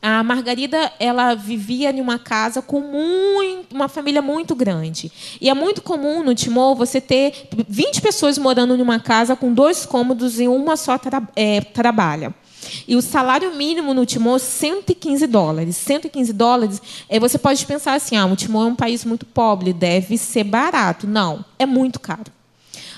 A Margarida, ela vivia em uma casa com muito, uma família muito grande. E é muito comum no Timor você ter 20 pessoas morando em uma casa com dois cômodos e uma só tra é, trabalha. E o salário mínimo no Timor, 115 dólares. 115 dólares, é, você pode pensar assim, ah, o Timor é um país muito pobre, deve ser barato. Não, é muito caro.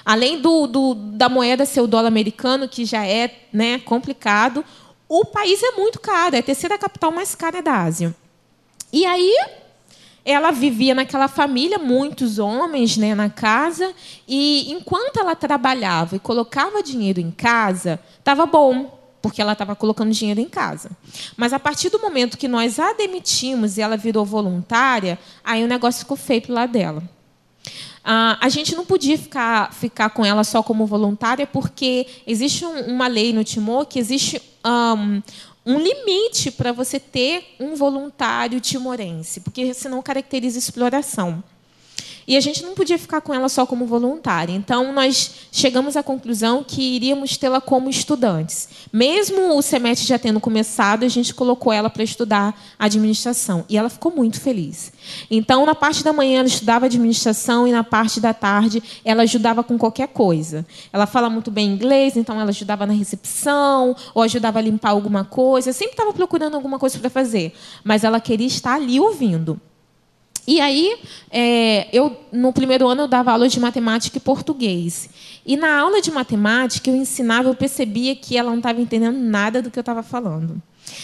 Além do, do, da moeda ser o dólar americano, que já é né, complicado, o país é muito caro, é a terceira capital mais cara da Ásia. E aí ela vivia naquela família, muitos homens né, na casa, e enquanto ela trabalhava e colocava dinheiro em casa, estava bom, porque ela estava colocando dinheiro em casa. Mas a partir do momento que nós a demitimos e ela virou voluntária, aí o negócio ficou para lado dela. Ah, a gente não podia ficar, ficar com ela só como voluntária, porque existe um, uma lei no Timor que existe um, um limite para você ter um voluntário timorense, porque senão caracteriza exploração. E a gente não podia ficar com ela só como voluntária. Então, nós chegamos à conclusão que iríamos tê-la como estudantes. Mesmo o semestre já tendo começado, a gente colocou ela para estudar administração. E ela ficou muito feliz. Então, na parte da manhã, ela estudava administração e na parte da tarde, ela ajudava com qualquer coisa. Ela fala muito bem inglês, então ela ajudava na recepção ou ajudava a limpar alguma coisa. Sempre estava procurando alguma coisa para fazer. Mas ela queria estar ali ouvindo. E aí, é, eu no primeiro ano eu dava aula de matemática e português. E na aula de matemática eu ensinava, eu percebia que ela não estava entendendo nada do que eu estava falando.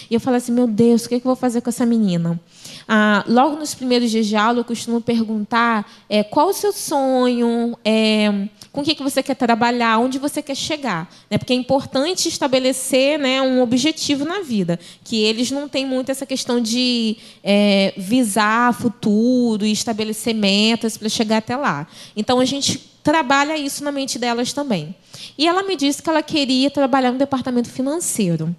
E eu falei assim, meu Deus, o que, é que eu vou fazer com essa menina? Ah, logo nos primeiros dias de aula, eu costumo perguntar é, qual o seu sonho, é, com o que, que você quer trabalhar, onde você quer chegar. Né? Porque é importante estabelecer né, um objetivo na vida, que eles não têm muito essa questão de é, visar futuro e estabelecer metas para chegar até lá. Então, a gente trabalha isso na mente delas também. E ela me disse que ela queria trabalhar no departamento financeiro.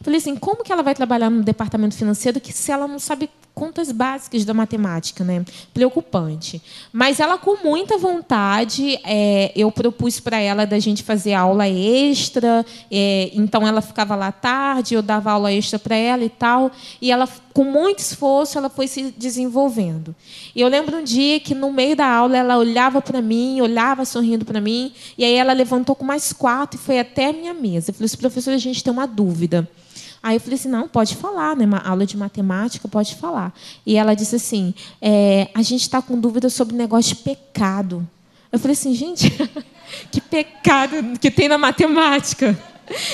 Falei assim, como que ela vai trabalhar no departamento financeiro que se ela não sabe contas básicas da matemática, né? Preocupante. Mas ela com muita vontade, é, eu propus para ela da gente fazer aula extra, é, então ela ficava lá tarde, eu dava aula extra para ela e tal, e ela com muito esforço ela foi se desenvolvendo. E eu lembro um dia que no meio da aula ela olhava para mim, olhava sorrindo para mim, e aí ela levantou com mais quatro e foi até a minha mesa. Eu falei assim, professora, a gente tem uma dúvida. Aí eu falei assim, não, pode falar, né? Uma aula de matemática, pode falar. E ela disse assim, é, a gente está com dúvida sobre negócio de pecado. Eu falei assim, gente, que pecado que tem na matemática.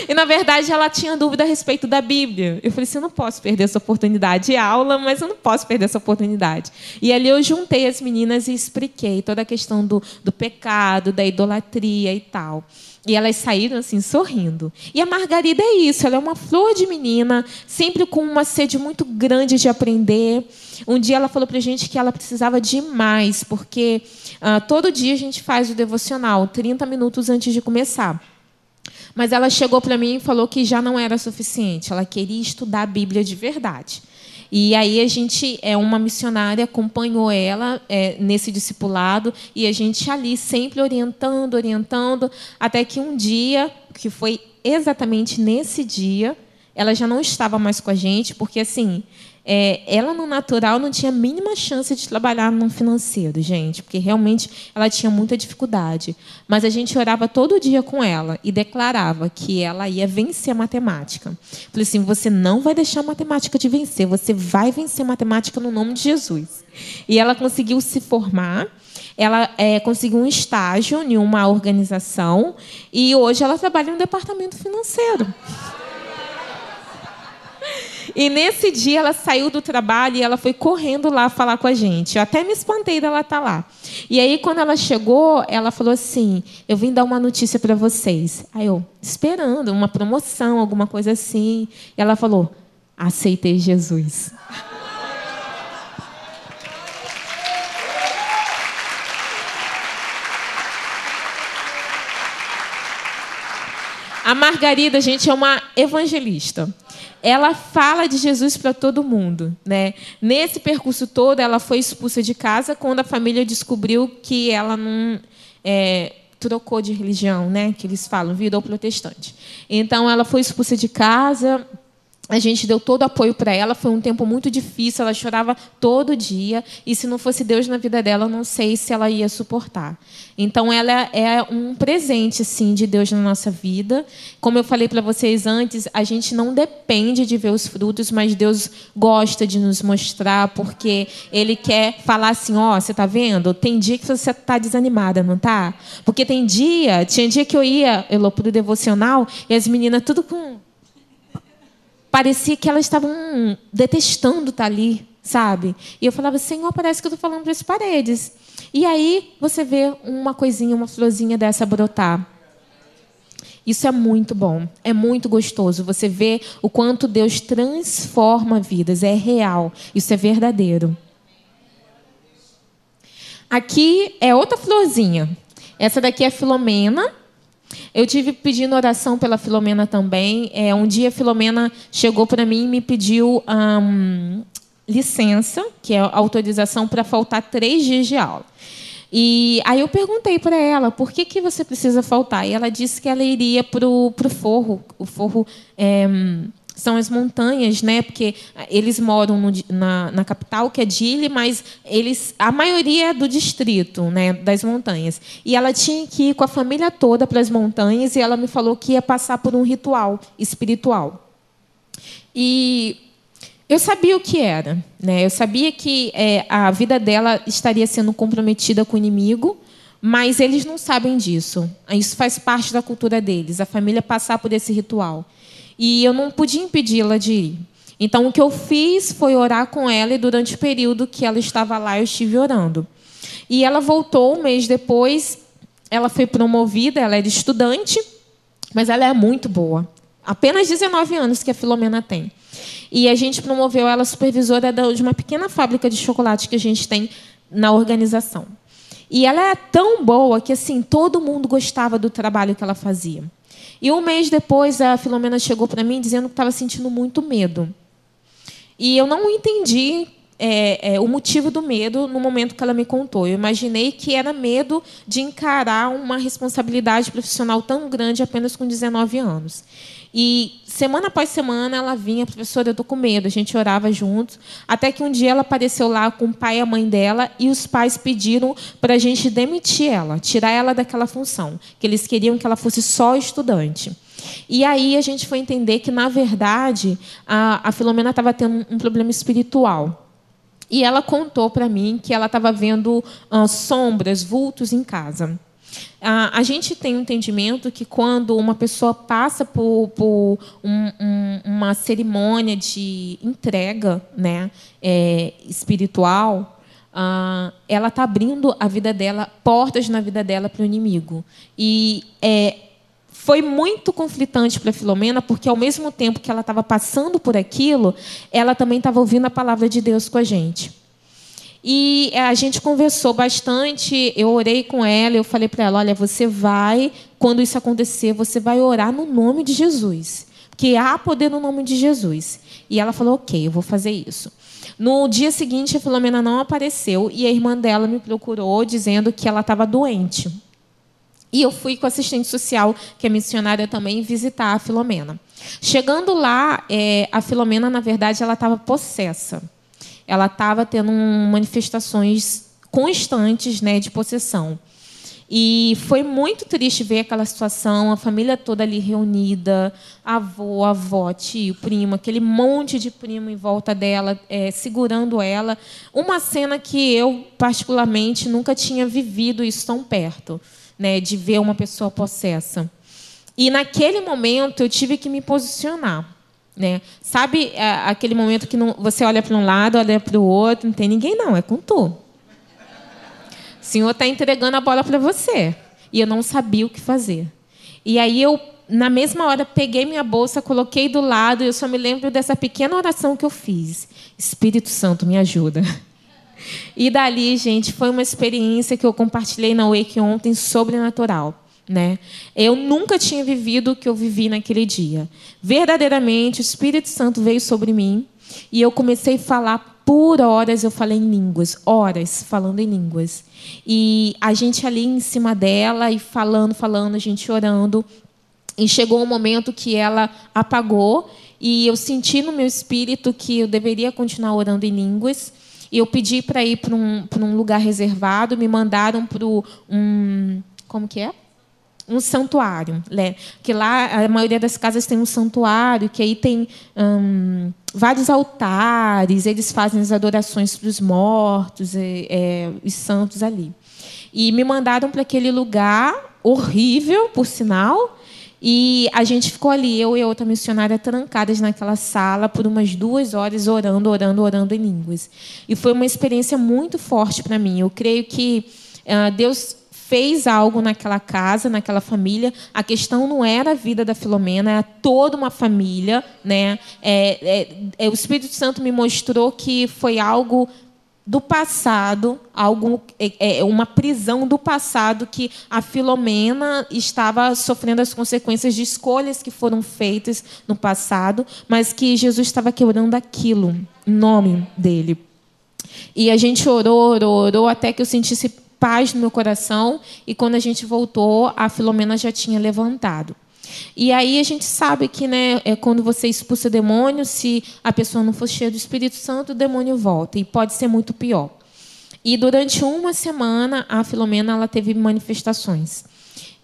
E, na verdade, ela tinha dúvida a respeito da Bíblia. Eu falei assim: eu não posso perder essa oportunidade de aula, mas eu não posso perder essa oportunidade. E ali eu juntei as meninas e expliquei toda a questão do, do pecado, da idolatria e tal. E elas saíram assim, sorrindo. E a Margarida é isso, ela é uma flor de menina, sempre com uma sede muito grande de aprender. Um dia ela falou para a gente que ela precisava de mais, porque uh, todo dia a gente faz o devocional, 30 minutos antes de começar. Mas ela chegou para mim e falou que já não era suficiente, ela queria estudar a Bíblia de verdade. E aí a gente, é uma missionária, acompanhou ela é, nesse discipulado. E a gente ali sempre orientando, orientando, até que um dia, que foi exatamente nesse dia, ela já não estava mais com a gente, porque assim, é, ela no natural não tinha a mínima chance de trabalhar no financeiro, gente, porque realmente ela tinha muita dificuldade. Mas a gente orava todo dia com ela e declarava que ela ia vencer a matemática. Falei assim: você não vai deixar a matemática de vencer, você vai vencer a matemática no nome de Jesus. E ela conseguiu se formar. Ela é, conseguiu um estágio em uma organização e hoje ela trabalha no departamento financeiro. E nesse dia ela saiu do trabalho e ela foi correndo lá falar com a gente. Eu até me espantei dela estar tá lá. E aí quando ela chegou, ela falou assim: "Eu vim dar uma notícia para vocês". Aí eu, esperando uma promoção, alguma coisa assim. E ela falou: "Aceitei Jesus". A Margarida, gente, é uma evangelista ela fala de Jesus para todo mundo. Né? Nesse percurso todo, ela foi expulsa de casa quando a família descobriu que ela não é, trocou de religião, né? que eles falam, virou protestante. Então, ela foi expulsa de casa a gente deu todo apoio para ela. Foi um tempo muito difícil, ela chorava todo dia. E se não fosse Deus na vida dela, eu não sei se ela ia suportar. Então, ela é um presente, sim, de Deus na nossa vida. Como eu falei para vocês antes, a gente não depende de ver os frutos, mas Deus gosta de nos mostrar, porque Ele quer falar assim: ó, oh, você está vendo? Tem dia que você está desanimada, não tá? Porque tem dia, tinha dia que eu ia, eu para o devocional, e as meninas tudo com parecia que elas estavam detestando estar ali, sabe? E eu falava, Senhor, parece que eu estou falando para as paredes. E aí você vê uma coisinha, uma florzinha dessa brotar. Isso é muito bom, é muito gostoso. Você vê o quanto Deus transforma vidas, é real, isso é verdadeiro. Aqui é outra florzinha. Essa daqui é Filomena. Eu tive pedindo oração pela Filomena também. É, um dia a Filomena chegou para mim e me pediu licença, que é autorização para faltar três dias de aula. E aí eu perguntei para ela por que, que você precisa faltar. E ela disse que ela iria para o forro. O forro é, são as montanhas, né? Porque eles moram no, na, na, capital, que é Dili, mas eles, a maioria é do distrito, né? Das montanhas. E ela tinha que ir com a família toda para as montanhas e ela me falou que ia passar por um ritual espiritual. E eu sabia o que era, né? Eu sabia que é, a vida dela estaria sendo comprometida com o inimigo, mas eles não sabem disso. Isso faz parte da cultura deles, a família passar por esse ritual. E eu não podia impedi-la de ir. Então, o que eu fiz foi orar com ela, e durante o período que ela estava lá, eu estive orando. E ela voltou um mês depois, ela foi promovida, ela era estudante, mas ela é muito boa. Apenas 19 anos que a Filomena tem. E a gente promoveu ela supervisora de uma pequena fábrica de chocolate que a gente tem na organização. E ela é tão boa que assim todo mundo gostava do trabalho que ela fazia. E um mês depois, a Filomena chegou para mim dizendo que estava sentindo muito medo. E eu não entendi é, é, o motivo do medo no momento que ela me contou. Eu imaginei que era medo de encarar uma responsabilidade profissional tão grande apenas com 19 anos. E semana após semana ela vinha, professora, eu estou com medo. A gente orava juntos. Até que um dia ela apareceu lá com o pai e a mãe dela e os pais pediram para a gente demitir ela, tirar ela daquela função, que eles queriam que ela fosse só estudante. E aí a gente foi entender que, na verdade, a, a Filomena estava tendo um problema espiritual. E ela contou para mim que ela estava vendo uh, sombras, vultos em casa. A, gente tem um entendimento que quando uma pessoa passa por, por um, um, uma cerimônia de entrega né, é, espiritual, uh, ela está abrindo a vida dela, portas na vida dela para o inimigo. E é, foi muito conflitante para Filomena, porque ao mesmo tempo que ela estava passando por aquilo, ela também estava ouvindo a palavra de Deus com a gente. E é, a gente conversou bastante, eu orei com ela, eu falei para ela, olha, você vai, quando isso acontecer, você vai orar no nome de Jesus. Porque há poder no nome de Jesus. E ela falou, ok, eu vou fazer isso. No dia seguinte, a Filomena não apareceu e a irmã dela me procurou dizendo que ela estava doente. E eu fui com a assistente social, que é missionária também, visitar a Filomena. Chegando lá, é, a Filomena, na verdade, ela estava possessa ela estava tendo manifestações constantes né, de possessão. E foi muito triste ver aquela situação, a família toda ali reunida, avô, avó, tio, primo, aquele monte de primo em volta dela, é, segurando ela. Uma cena que eu, particularmente, nunca tinha vivido isso tão perto, né, de ver uma pessoa possessa. E naquele momento eu tive que me posicionar. Né? Sabe é, aquele momento que não, você olha para um lado, olha para o outro, não tem ninguém, não, é com tu. O Senhor está entregando a bola para você. E eu não sabia o que fazer. E aí eu, na mesma hora, peguei minha bolsa, coloquei do lado, e eu só me lembro dessa pequena oração que eu fiz. Espírito Santo, me ajuda. E dali, gente, foi uma experiência que eu compartilhei na Wake ontem, sobrenatural. Né? Eu nunca tinha vivido o que eu vivi naquele dia. Verdadeiramente, o Espírito Santo veio sobre mim e eu comecei a falar por horas. Eu falei em línguas, horas falando em línguas. E a gente ali em cima dela e falando, falando, a gente orando. E chegou um momento que ela apagou e eu senti no meu espírito que eu deveria continuar orando em línguas. E eu pedi para ir para um, um lugar reservado, me mandaram para um. Como que é? um santuário, né? que lá a maioria das casas tem um santuário, que aí tem hum, vários altares, eles fazem as adorações para os mortos, e, é, os santos ali. E me mandaram para aquele lugar horrível, por sinal, e a gente ficou ali, eu e outra missionária, trancadas naquela sala por umas duas horas, orando, orando, orando em línguas. E foi uma experiência muito forte para mim. Eu creio que uh, Deus fez algo naquela casa, naquela família. A questão não era a vida da Filomena, era toda uma família. Né? É, é, é, o Espírito Santo me mostrou que foi algo do passado, algo, é, é, uma prisão do passado que a Filomena estava sofrendo as consequências de escolhas que foram feitas no passado, mas que Jesus estava quebrando aquilo nome dele. E a gente orou, orou, orou até que eu sentisse paz no meu coração. E quando a gente voltou, a Filomena já tinha levantado. E aí a gente sabe que, né, é quando você expulsa demônio, se a pessoa não for cheia do Espírito Santo, o demônio volta e pode ser muito pior. E durante uma semana a Filomena ela teve manifestações.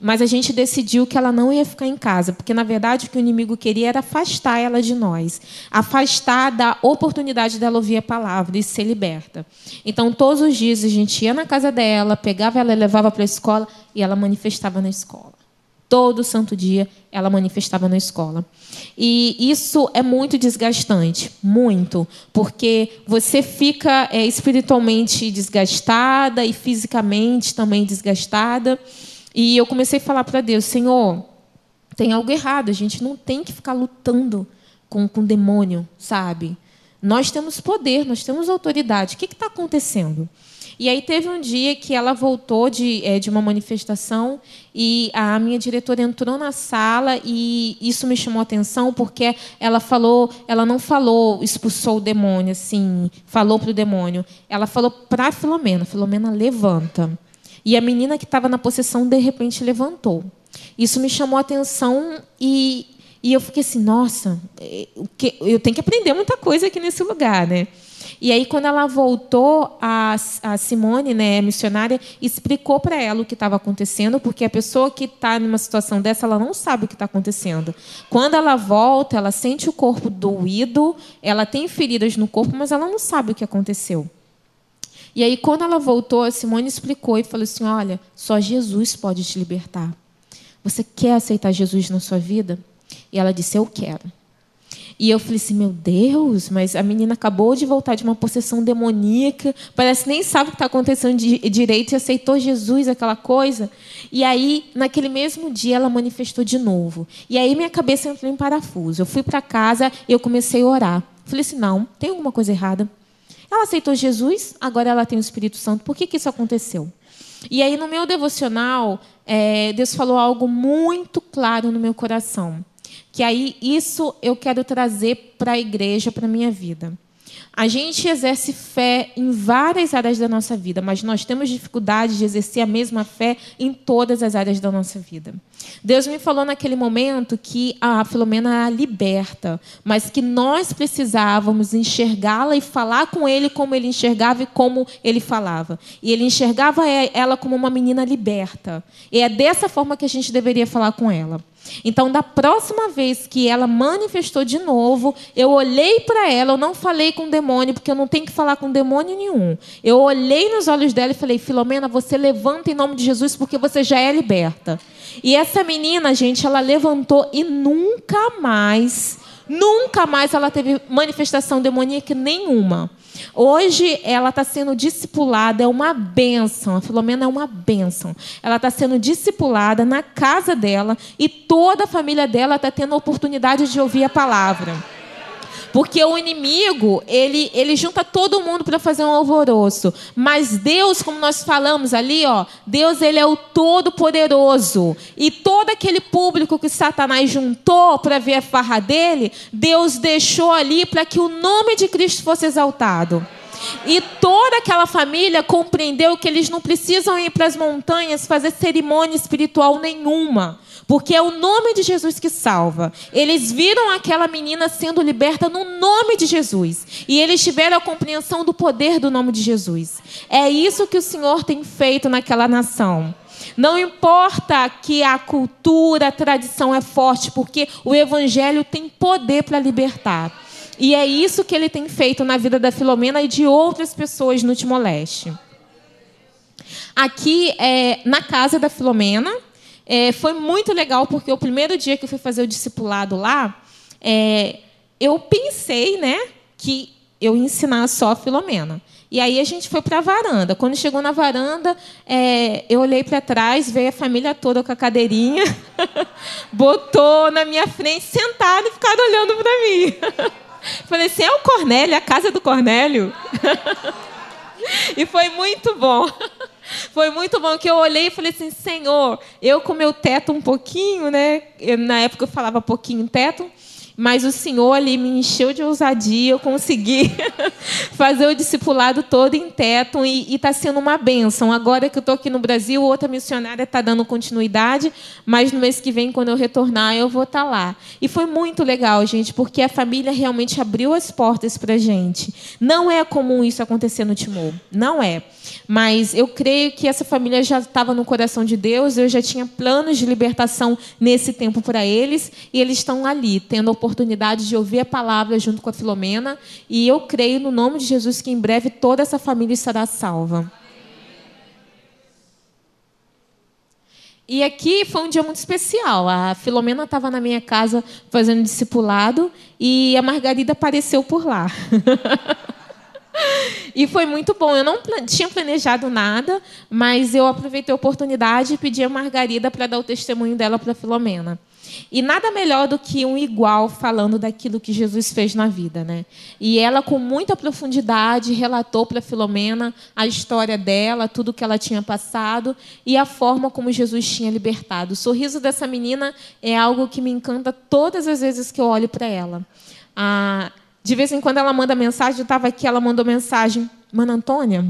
Mas a gente decidiu que ela não ia ficar em casa, porque na verdade o que o inimigo queria era afastar ela de nós, afastar da oportunidade dela ouvir a palavra e ser liberta. Então todos os dias a gente ia na casa dela, pegava ela levava para a escola e ela manifestava na escola. Todo santo dia ela manifestava na escola. E isso é muito desgastante, muito, porque você fica é, espiritualmente desgastada e fisicamente também desgastada. E eu comecei a falar para Deus: Senhor, tem algo errado, a gente não tem que ficar lutando com, com o demônio, sabe? Nós temos poder, nós temos autoridade. O que está acontecendo? E aí teve um dia que ela voltou de, é, de uma manifestação e a minha diretora entrou na sala e isso me chamou a atenção porque ela falou, ela não falou expulsou o demônio assim, falou para o demônio, ela falou para Filomena, Filomena levanta. E a menina que estava na possessão, de repente, levantou. Isso me chamou a atenção e, e eu fiquei assim, nossa, é, eu tenho que aprender muita coisa aqui nesse lugar, né? E aí, quando ela voltou, a, a Simone, né, missionária, explicou para ela o que estava acontecendo, porque a pessoa que está numa situação dessa, ela não sabe o que está acontecendo. Quando ela volta, ela sente o corpo doído, ela tem feridas no corpo, mas ela não sabe o que aconteceu. E aí, quando ela voltou, a Simone explicou e falou assim: Olha, só Jesus pode te libertar. Você quer aceitar Jesus na sua vida? E ela disse: Eu quero. E eu falei assim: Meu Deus, mas a menina acabou de voltar de uma possessão demoníaca, parece nem sabe o que está acontecendo de, direito e aceitou Jesus, aquela coisa. E aí, naquele mesmo dia, ela manifestou de novo. E aí, minha cabeça entrou em parafuso. Eu fui para casa e eu comecei a orar. Falei assim: Não, tem alguma coisa errada. Ela aceitou Jesus, agora ela tem o Espírito Santo. Por que, que isso aconteceu? E aí, no meu devocional, é, Deus falou algo muito claro no meu coração. Que aí, isso eu quero trazer para a igreja, para a minha vida. A gente exerce fé em várias áreas da nossa vida, mas nós temos dificuldade de exercer a mesma fé em todas as áreas da nossa vida. Deus me falou naquele momento que a Filomena era liberta, mas que nós precisávamos enxergá-la e falar com ele como ele enxergava e como ele falava. E ele enxergava ela como uma menina liberta. E é dessa forma que a gente deveria falar com ela. Então, da próxima vez que ela manifestou de novo, eu olhei para ela, eu não falei com o demônio, porque eu não tenho que falar com demônio nenhum. Eu olhei nos olhos dela e falei: Filomena, você levanta em nome de Jesus, porque você já é liberta. E essa menina, gente, ela levantou e nunca mais, nunca mais ela teve manifestação demoníaca nenhuma. Hoje ela está sendo discipulada, é uma bênção. A Filomena é uma bênção. Ela está sendo discipulada na casa dela e toda a família dela está tendo a oportunidade de ouvir a palavra. Porque o inimigo, ele, ele junta todo mundo para fazer um alvoroço. Mas Deus, como nós falamos ali, ó, Deus ele é o todo-poderoso. E todo aquele público que Satanás juntou para ver a farra dele, Deus deixou ali para que o nome de Cristo fosse exaltado. E toda aquela família compreendeu que eles não precisam ir para as montanhas fazer cerimônia espiritual nenhuma, porque é o nome de Jesus que salva. Eles viram aquela menina sendo liberta no nome de Jesus. E eles tiveram a compreensão do poder do nome de Jesus. É isso que o Senhor tem feito naquela nação. Não importa que a cultura, a tradição é forte, porque o evangelho tem poder para libertar. E é isso que ele tem feito na vida da Filomena e de outras pessoas no Timor-Leste. Aqui, é, na casa da Filomena, é, foi muito legal, porque o primeiro dia que eu fui fazer o discipulado lá, é, eu pensei né, que eu ia ensinar só a Filomena. E aí a gente foi para a varanda. Quando chegou na varanda, é, eu olhei para trás, veio a família toda com a cadeirinha, botou na minha frente, sentado e ficaram olhando para mim. Falei assim, é o Cornélio, a casa do Cornélio? e foi muito bom. Foi muito bom que eu olhei e falei assim, Senhor, eu com meu teto um pouquinho, né? Eu, na época eu falava pouquinho teto, mas o Senhor ali me encheu de ousadia, eu consegui fazer o discipulado todo em teto e está sendo uma bênção. Agora que eu estou aqui no Brasil, outra missionária está dando continuidade, mas no mês que vem, quando eu retornar, eu vou estar tá lá. E foi muito legal, gente, porque a família realmente abriu as portas para a gente. Não é comum isso acontecer no Timor, não é. Mas eu creio que essa família já estava no coração de Deus, eu já tinha planos de libertação nesse tempo para eles, e eles estão ali, tendo a oportunidade de ouvir a palavra junto com a Filomena, e eu creio no nome de Jesus que em breve toda essa família estará salva. E aqui foi um dia muito especial. A Filomena estava na minha casa fazendo discipulado e a Margarida apareceu por lá. E foi muito bom. Eu não tinha planejado nada, mas eu aproveitei a oportunidade e pedi a Margarida para dar o testemunho dela para a Filomena. E nada melhor do que um igual falando daquilo que Jesus fez na vida, né? E ela com muita profundidade relatou para Filomena a história dela, tudo que ela tinha passado e a forma como Jesus tinha libertado. O sorriso dessa menina é algo que me encanta todas as vezes que eu olho para ela. Ah, de vez em quando ela manda mensagem, eu estava aqui, ela mandou mensagem, Mana Antônia,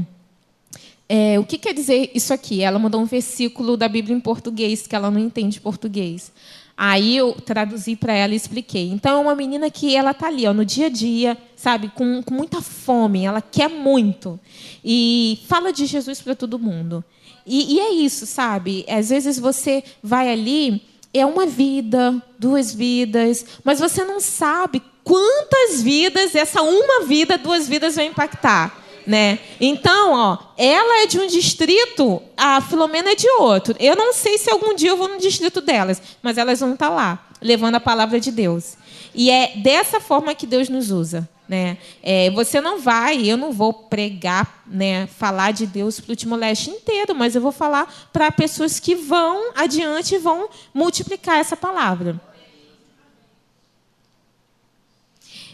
é, o que quer dizer isso aqui? Ela mandou um versículo da Bíblia em português, que ela não entende português. Aí eu traduzi para ela e expliquei. Então, é uma menina que ela está ali, ó, no dia a dia, sabe, com, com muita fome, ela quer muito. E fala de Jesus para todo mundo. E, e é isso, sabe? Às vezes você vai ali, é uma vida, duas vidas, mas você não sabe quantas vidas essa uma vida, duas vidas vai impactar. Né? Então, ó, ela é de um distrito, a Filomena é de outro. Eu não sei se algum dia eu vou no distrito delas, mas elas vão estar lá, levando a palavra de Deus. E é dessa forma que Deus nos usa. Né? É, você não vai, eu não vou pregar, né, falar de Deus para o Timor-Leste inteiro, mas eu vou falar para pessoas que vão adiante e vão multiplicar essa palavra.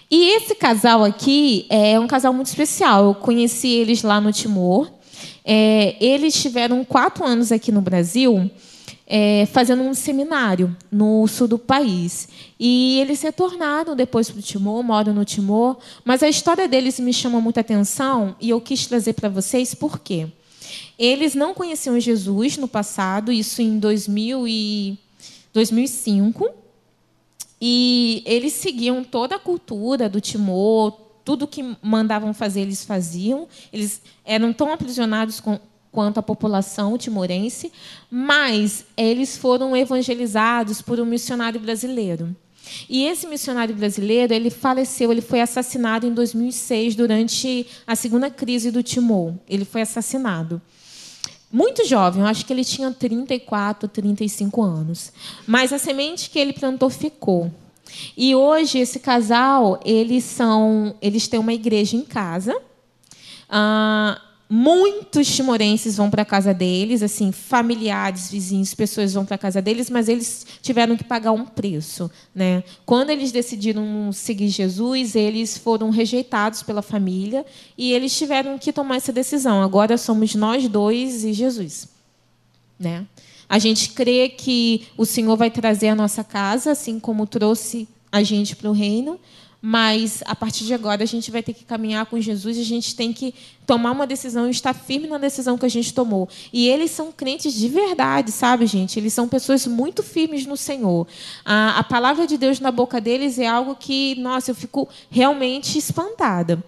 E esse casal aqui é um casal muito especial. Eu conheci eles lá no Timor. É, eles tiveram quatro anos aqui no Brasil é, fazendo um seminário no sul do país. E eles retornaram depois para o Timor, moram no Timor. Mas a história deles me chamou muita atenção e eu quis trazer para vocês por quê. Eles não conheciam Jesus no passado, isso em 2000 e 2005. E eles seguiam toda a cultura do Timor, tudo que mandavam fazer eles faziam. Eles eram tão aprisionados com, quanto a população timorense, mas eles foram evangelizados por um missionário brasileiro. E esse missionário brasileiro, ele faleceu, ele foi assassinado em 2006 durante a segunda crise do Timor. Ele foi assassinado muito jovem, eu acho que ele tinha 34, 35 anos. Mas a semente que ele plantou ficou. E hoje esse casal, eles são, eles têm uma igreja em casa. Ah, muitos timorenses vão para a casa deles, assim, familiares, vizinhos, pessoas vão para a casa deles, mas eles tiveram que pagar um preço, né? Quando eles decidiram seguir Jesus, eles foram rejeitados pela família e eles tiveram que tomar essa decisão. Agora somos nós dois e Jesus, né? A gente crê que o Senhor vai trazer a nossa casa, assim como trouxe a gente para o reino, mas a partir de agora a gente vai ter que caminhar com Jesus, a gente tem que tomar uma decisão e estar firme na decisão que a gente tomou. E eles são crentes de verdade, sabe, gente? Eles são pessoas muito firmes no Senhor. A, a palavra de Deus na boca deles é algo que, nossa, eu fico realmente espantada.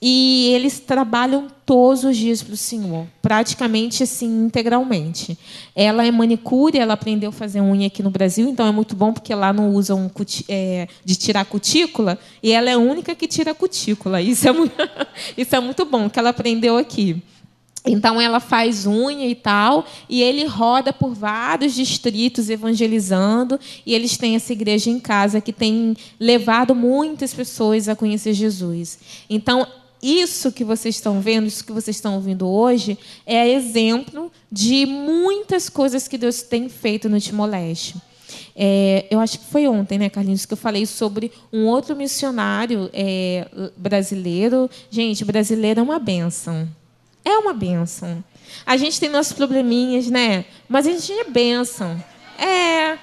E eles trabalham todos os dias para o Senhor, praticamente assim, integralmente. Ela é manicure, ela aprendeu a fazer unha aqui no Brasil, então é muito bom porque lá não usam é, de tirar cutícula, e ela é a única que tira cutícula. Isso é muito, isso é muito bom, que ela aprendeu aqui. Então ela faz unha e tal, e ele roda por vários distritos evangelizando, e eles têm essa igreja em casa que tem levado muitas pessoas a conhecer Jesus. Então isso que vocês estão vendo, isso que vocês estão ouvindo hoje, é exemplo de muitas coisas que Deus tem feito no Timor-Leste. É, eu acho que foi ontem, né, Carlinhos, que eu falei sobre um outro missionário é, brasileiro. Gente, brasileiro é uma benção. É uma benção. A gente tem nossos probleminhas, né? Mas a gente é benção. É,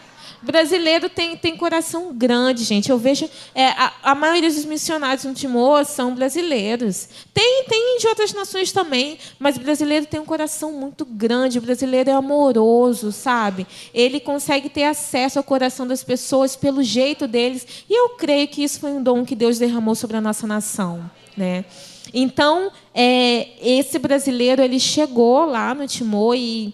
Brasileiro tem, tem coração grande, gente. Eu vejo. É, a, a, maioria dos missionários no Timor são brasileiros. Tem, tem de outras nações também, mas o brasileiro tem um coração muito grande. O brasileiro é amoroso, sabe? Ele consegue ter acesso ao coração das pessoas pelo jeito deles. E eu creio que isso foi um dom que Deus derramou sobre a nossa nação. Né? Então, é, esse brasileiro ele chegou lá no Timor e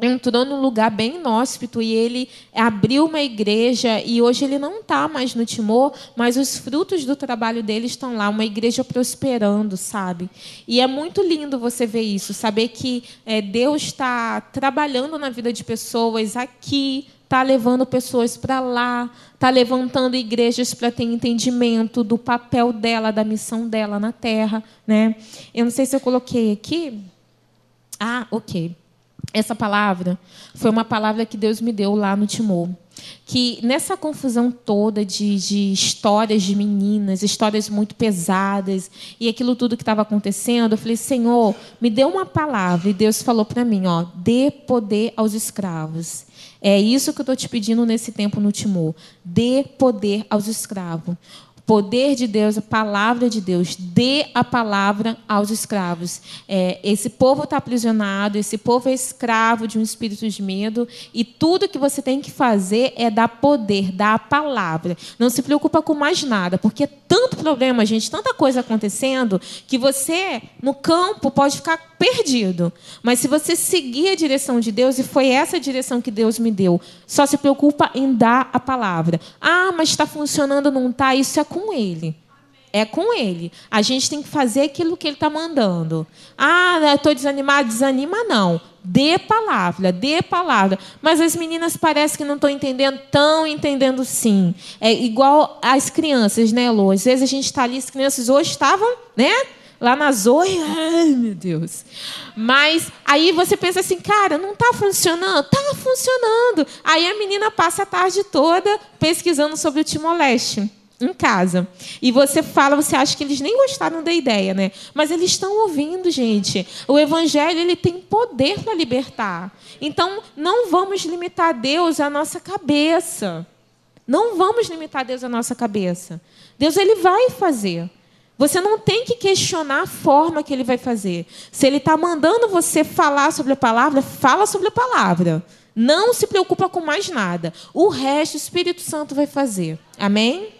entrou num lugar bem inóspito e ele abriu uma igreja e hoje ele não está mais no Timor, mas os frutos do trabalho dele estão lá, uma igreja prosperando, sabe? E é muito lindo você ver isso, saber que é, Deus está trabalhando na vida de pessoas aqui, está levando pessoas para lá, está levantando igrejas para ter entendimento do papel dela, da missão dela na Terra, né? Eu não sei se eu coloquei aqui. Ah, ok. Essa palavra foi uma palavra que Deus me deu lá no Timor. Que nessa confusão toda de, de histórias de meninas, histórias muito pesadas, e aquilo tudo que estava acontecendo, eu falei: Senhor, me dê uma palavra. E Deus falou para mim: ó, dê poder aos escravos. É isso que eu estou te pedindo nesse tempo no Timor. Dê poder aos escravos poder de Deus, a palavra de Deus. Dê a palavra aos escravos. É, esse povo está aprisionado, esse povo é escravo de um espírito de medo, e tudo que você tem que fazer é dar poder, dar a palavra. Não se preocupa com mais nada, porque é tanto problema, gente, tanta coisa acontecendo, que você, no campo, pode ficar perdido. Mas se você seguir a direção de Deus, e foi essa a direção que Deus me deu, só se preocupa em dar a palavra. Ah, mas está funcionando, não está? Isso é com Ele. É com Ele. A gente tem que fazer aquilo que Ele está mandando. Ah, estou desanimado. Desanima, não. Dê palavra, dê palavra. Mas as meninas parecem que não estão entendendo, estão entendendo sim. É igual as crianças, né, Lô? Às vezes a gente está ali, as crianças hoje estavam, né? lá na Zoe, ai meu Deus. Mas aí você pensa assim, cara, não está funcionando? Está funcionando. Aí a menina passa a tarde toda pesquisando sobre o Timor-Leste em casa. E você fala, você acha que eles nem gostaram da ideia, né? Mas eles estão ouvindo, gente. O evangelho ele tem poder para libertar. Então, não vamos limitar Deus à nossa cabeça. Não vamos limitar Deus à nossa cabeça. Deus ele vai fazer. Você não tem que questionar a forma que ele vai fazer. Se ele está mandando você falar sobre a palavra, fala sobre a palavra. Não se preocupa com mais nada. O resto o Espírito Santo vai fazer. Amém?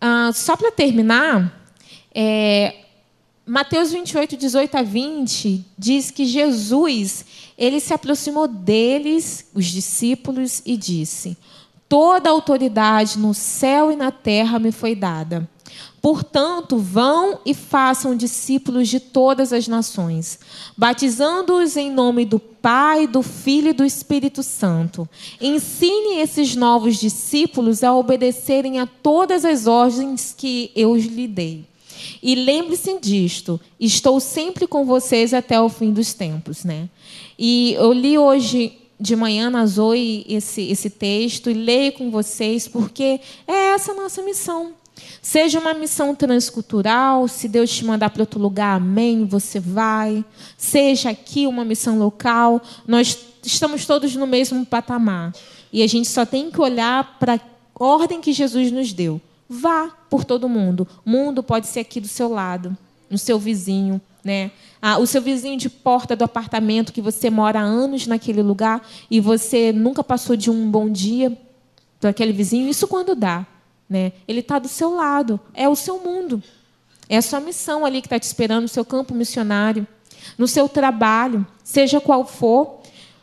Ah, só para terminar, é, Mateus 28, 18 a 20 diz que Jesus ele se aproximou deles, os discípulos, e disse: Toda autoridade no céu e na terra me foi dada. Portanto, vão e façam discípulos de todas as nações, batizando-os em nome do Pai, do Filho e do Espírito Santo. Ensine esses novos discípulos a obedecerem a todas as ordens que eu lhe dei. E lembre-se disto, estou sempre com vocês até o fim dos tempos. Né? E eu li hoje de manhã na Zoe esse, esse texto e leio com vocês, porque é essa a nossa missão. Seja uma missão transcultural, se Deus te mandar para outro lugar, amém, você vai. Seja aqui uma missão local, nós estamos todos no mesmo patamar. E a gente só tem que olhar para ordem que Jesus nos deu. Vá por todo mundo. O mundo pode ser aqui do seu lado, no seu vizinho, né? Ah, o seu vizinho de porta do apartamento que você mora há anos naquele lugar e você nunca passou de um bom dia para aquele vizinho. Isso quando dá, né? Ele está do seu lado. É o seu mundo. É a sua missão ali que está te esperando, no seu campo missionário, no seu trabalho, seja qual for.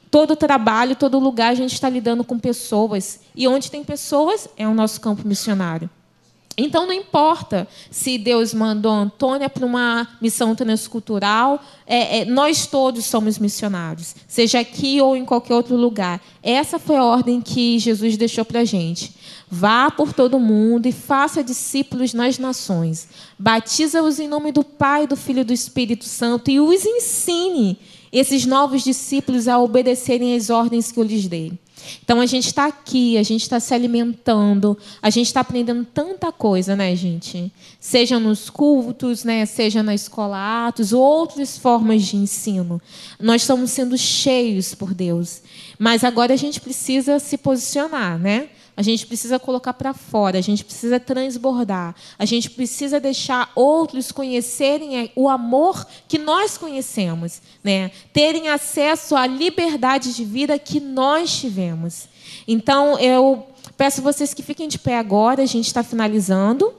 Todo trabalho, todo lugar, a gente está lidando com pessoas. E onde tem pessoas, é o nosso campo missionário. Então, não importa se Deus mandou Antônia para uma missão transcultural, é, é, nós todos somos missionários, seja aqui ou em qualquer outro lugar. Essa foi a ordem que Jesus deixou para a gente. Vá por todo mundo e faça discípulos nas nações. Batiza-os em nome do Pai, do Filho e do Espírito Santo e os ensine esses novos discípulos a obedecerem às ordens que eu lhes dei. Então a gente está aqui, a gente está se alimentando, a gente está aprendendo tanta coisa, né, gente? Seja nos cultos, né, seja na escola Atos, outras formas de ensino. Nós estamos sendo cheios por Deus. Mas agora a gente precisa se posicionar, né? A gente precisa colocar para fora, a gente precisa transbordar, a gente precisa deixar outros conhecerem o amor que nós conhecemos, né? terem acesso à liberdade de vida que nós tivemos. Então, eu peço vocês que fiquem de pé agora, a gente está finalizando.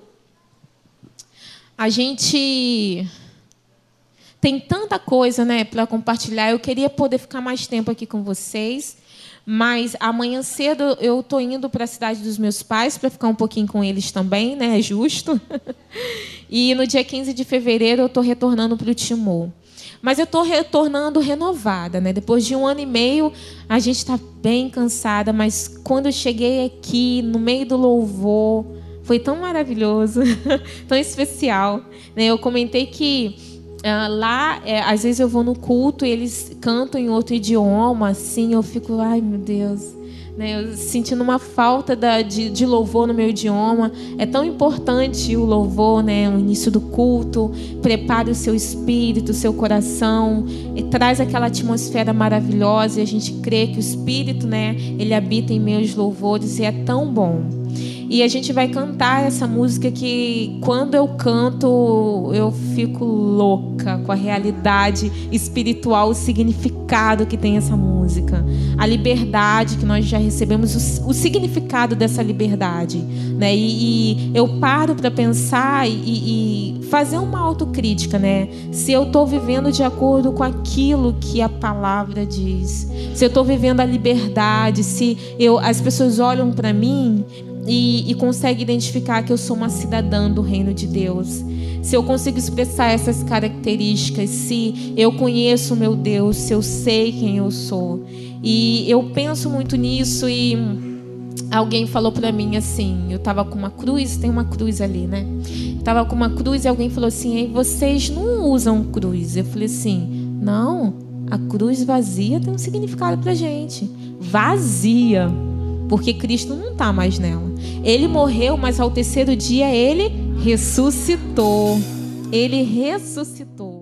A gente tem tanta coisa né, para compartilhar, eu queria poder ficar mais tempo aqui com vocês. Mas amanhã cedo eu estou indo para a cidade dos meus pais para ficar um pouquinho com eles também, né? É justo. e no dia 15 de fevereiro eu estou retornando para o Timor. Mas eu estou retornando renovada, né? Depois de um ano e meio, a gente está bem cansada, mas quando eu cheguei aqui, no meio do louvor, foi tão maravilhoso, tão especial. Né? Eu comentei que lá, é, às vezes eu vou no culto e eles cantam em outro idioma, assim, eu fico, ai meu Deus, né, eu sentindo uma falta da, de, de, louvor no meu idioma. É tão importante o louvor, né, o início do culto, prepare o seu espírito, o seu coração, traz aquela atmosfera maravilhosa e a gente crê que o Espírito, né, ele habita em meus louvores e é tão bom. E a gente vai cantar essa música que, quando eu canto, eu fico louca com a realidade espiritual, o significado que tem essa música. A liberdade que nós já recebemos, o, o significado dessa liberdade. Né? E, e eu paro para pensar e, e, fazer uma autocrítica. Né? Se eu estou vivendo de acordo com aquilo que a palavra diz, se eu estou vivendo a liberdade, se eu, as pessoas olham para mim e, e consegue identificar que eu sou uma cidadã do reino de Deus. Se eu consigo expressar essas características, se eu conheço meu Deus, se eu sei quem eu sou. E eu penso muito nisso e alguém falou para mim assim, eu estava com uma cruz, tem uma cruz ali, né? Tava com uma cruz e alguém falou assim: Ei, vocês não usam cruz? Eu falei assim: Não, a cruz vazia tem um significado para gente. Vazia porque Cristo não está mais nela. Ele morreu, mas ao terceiro dia ele ressuscitou. Ele ressuscitou.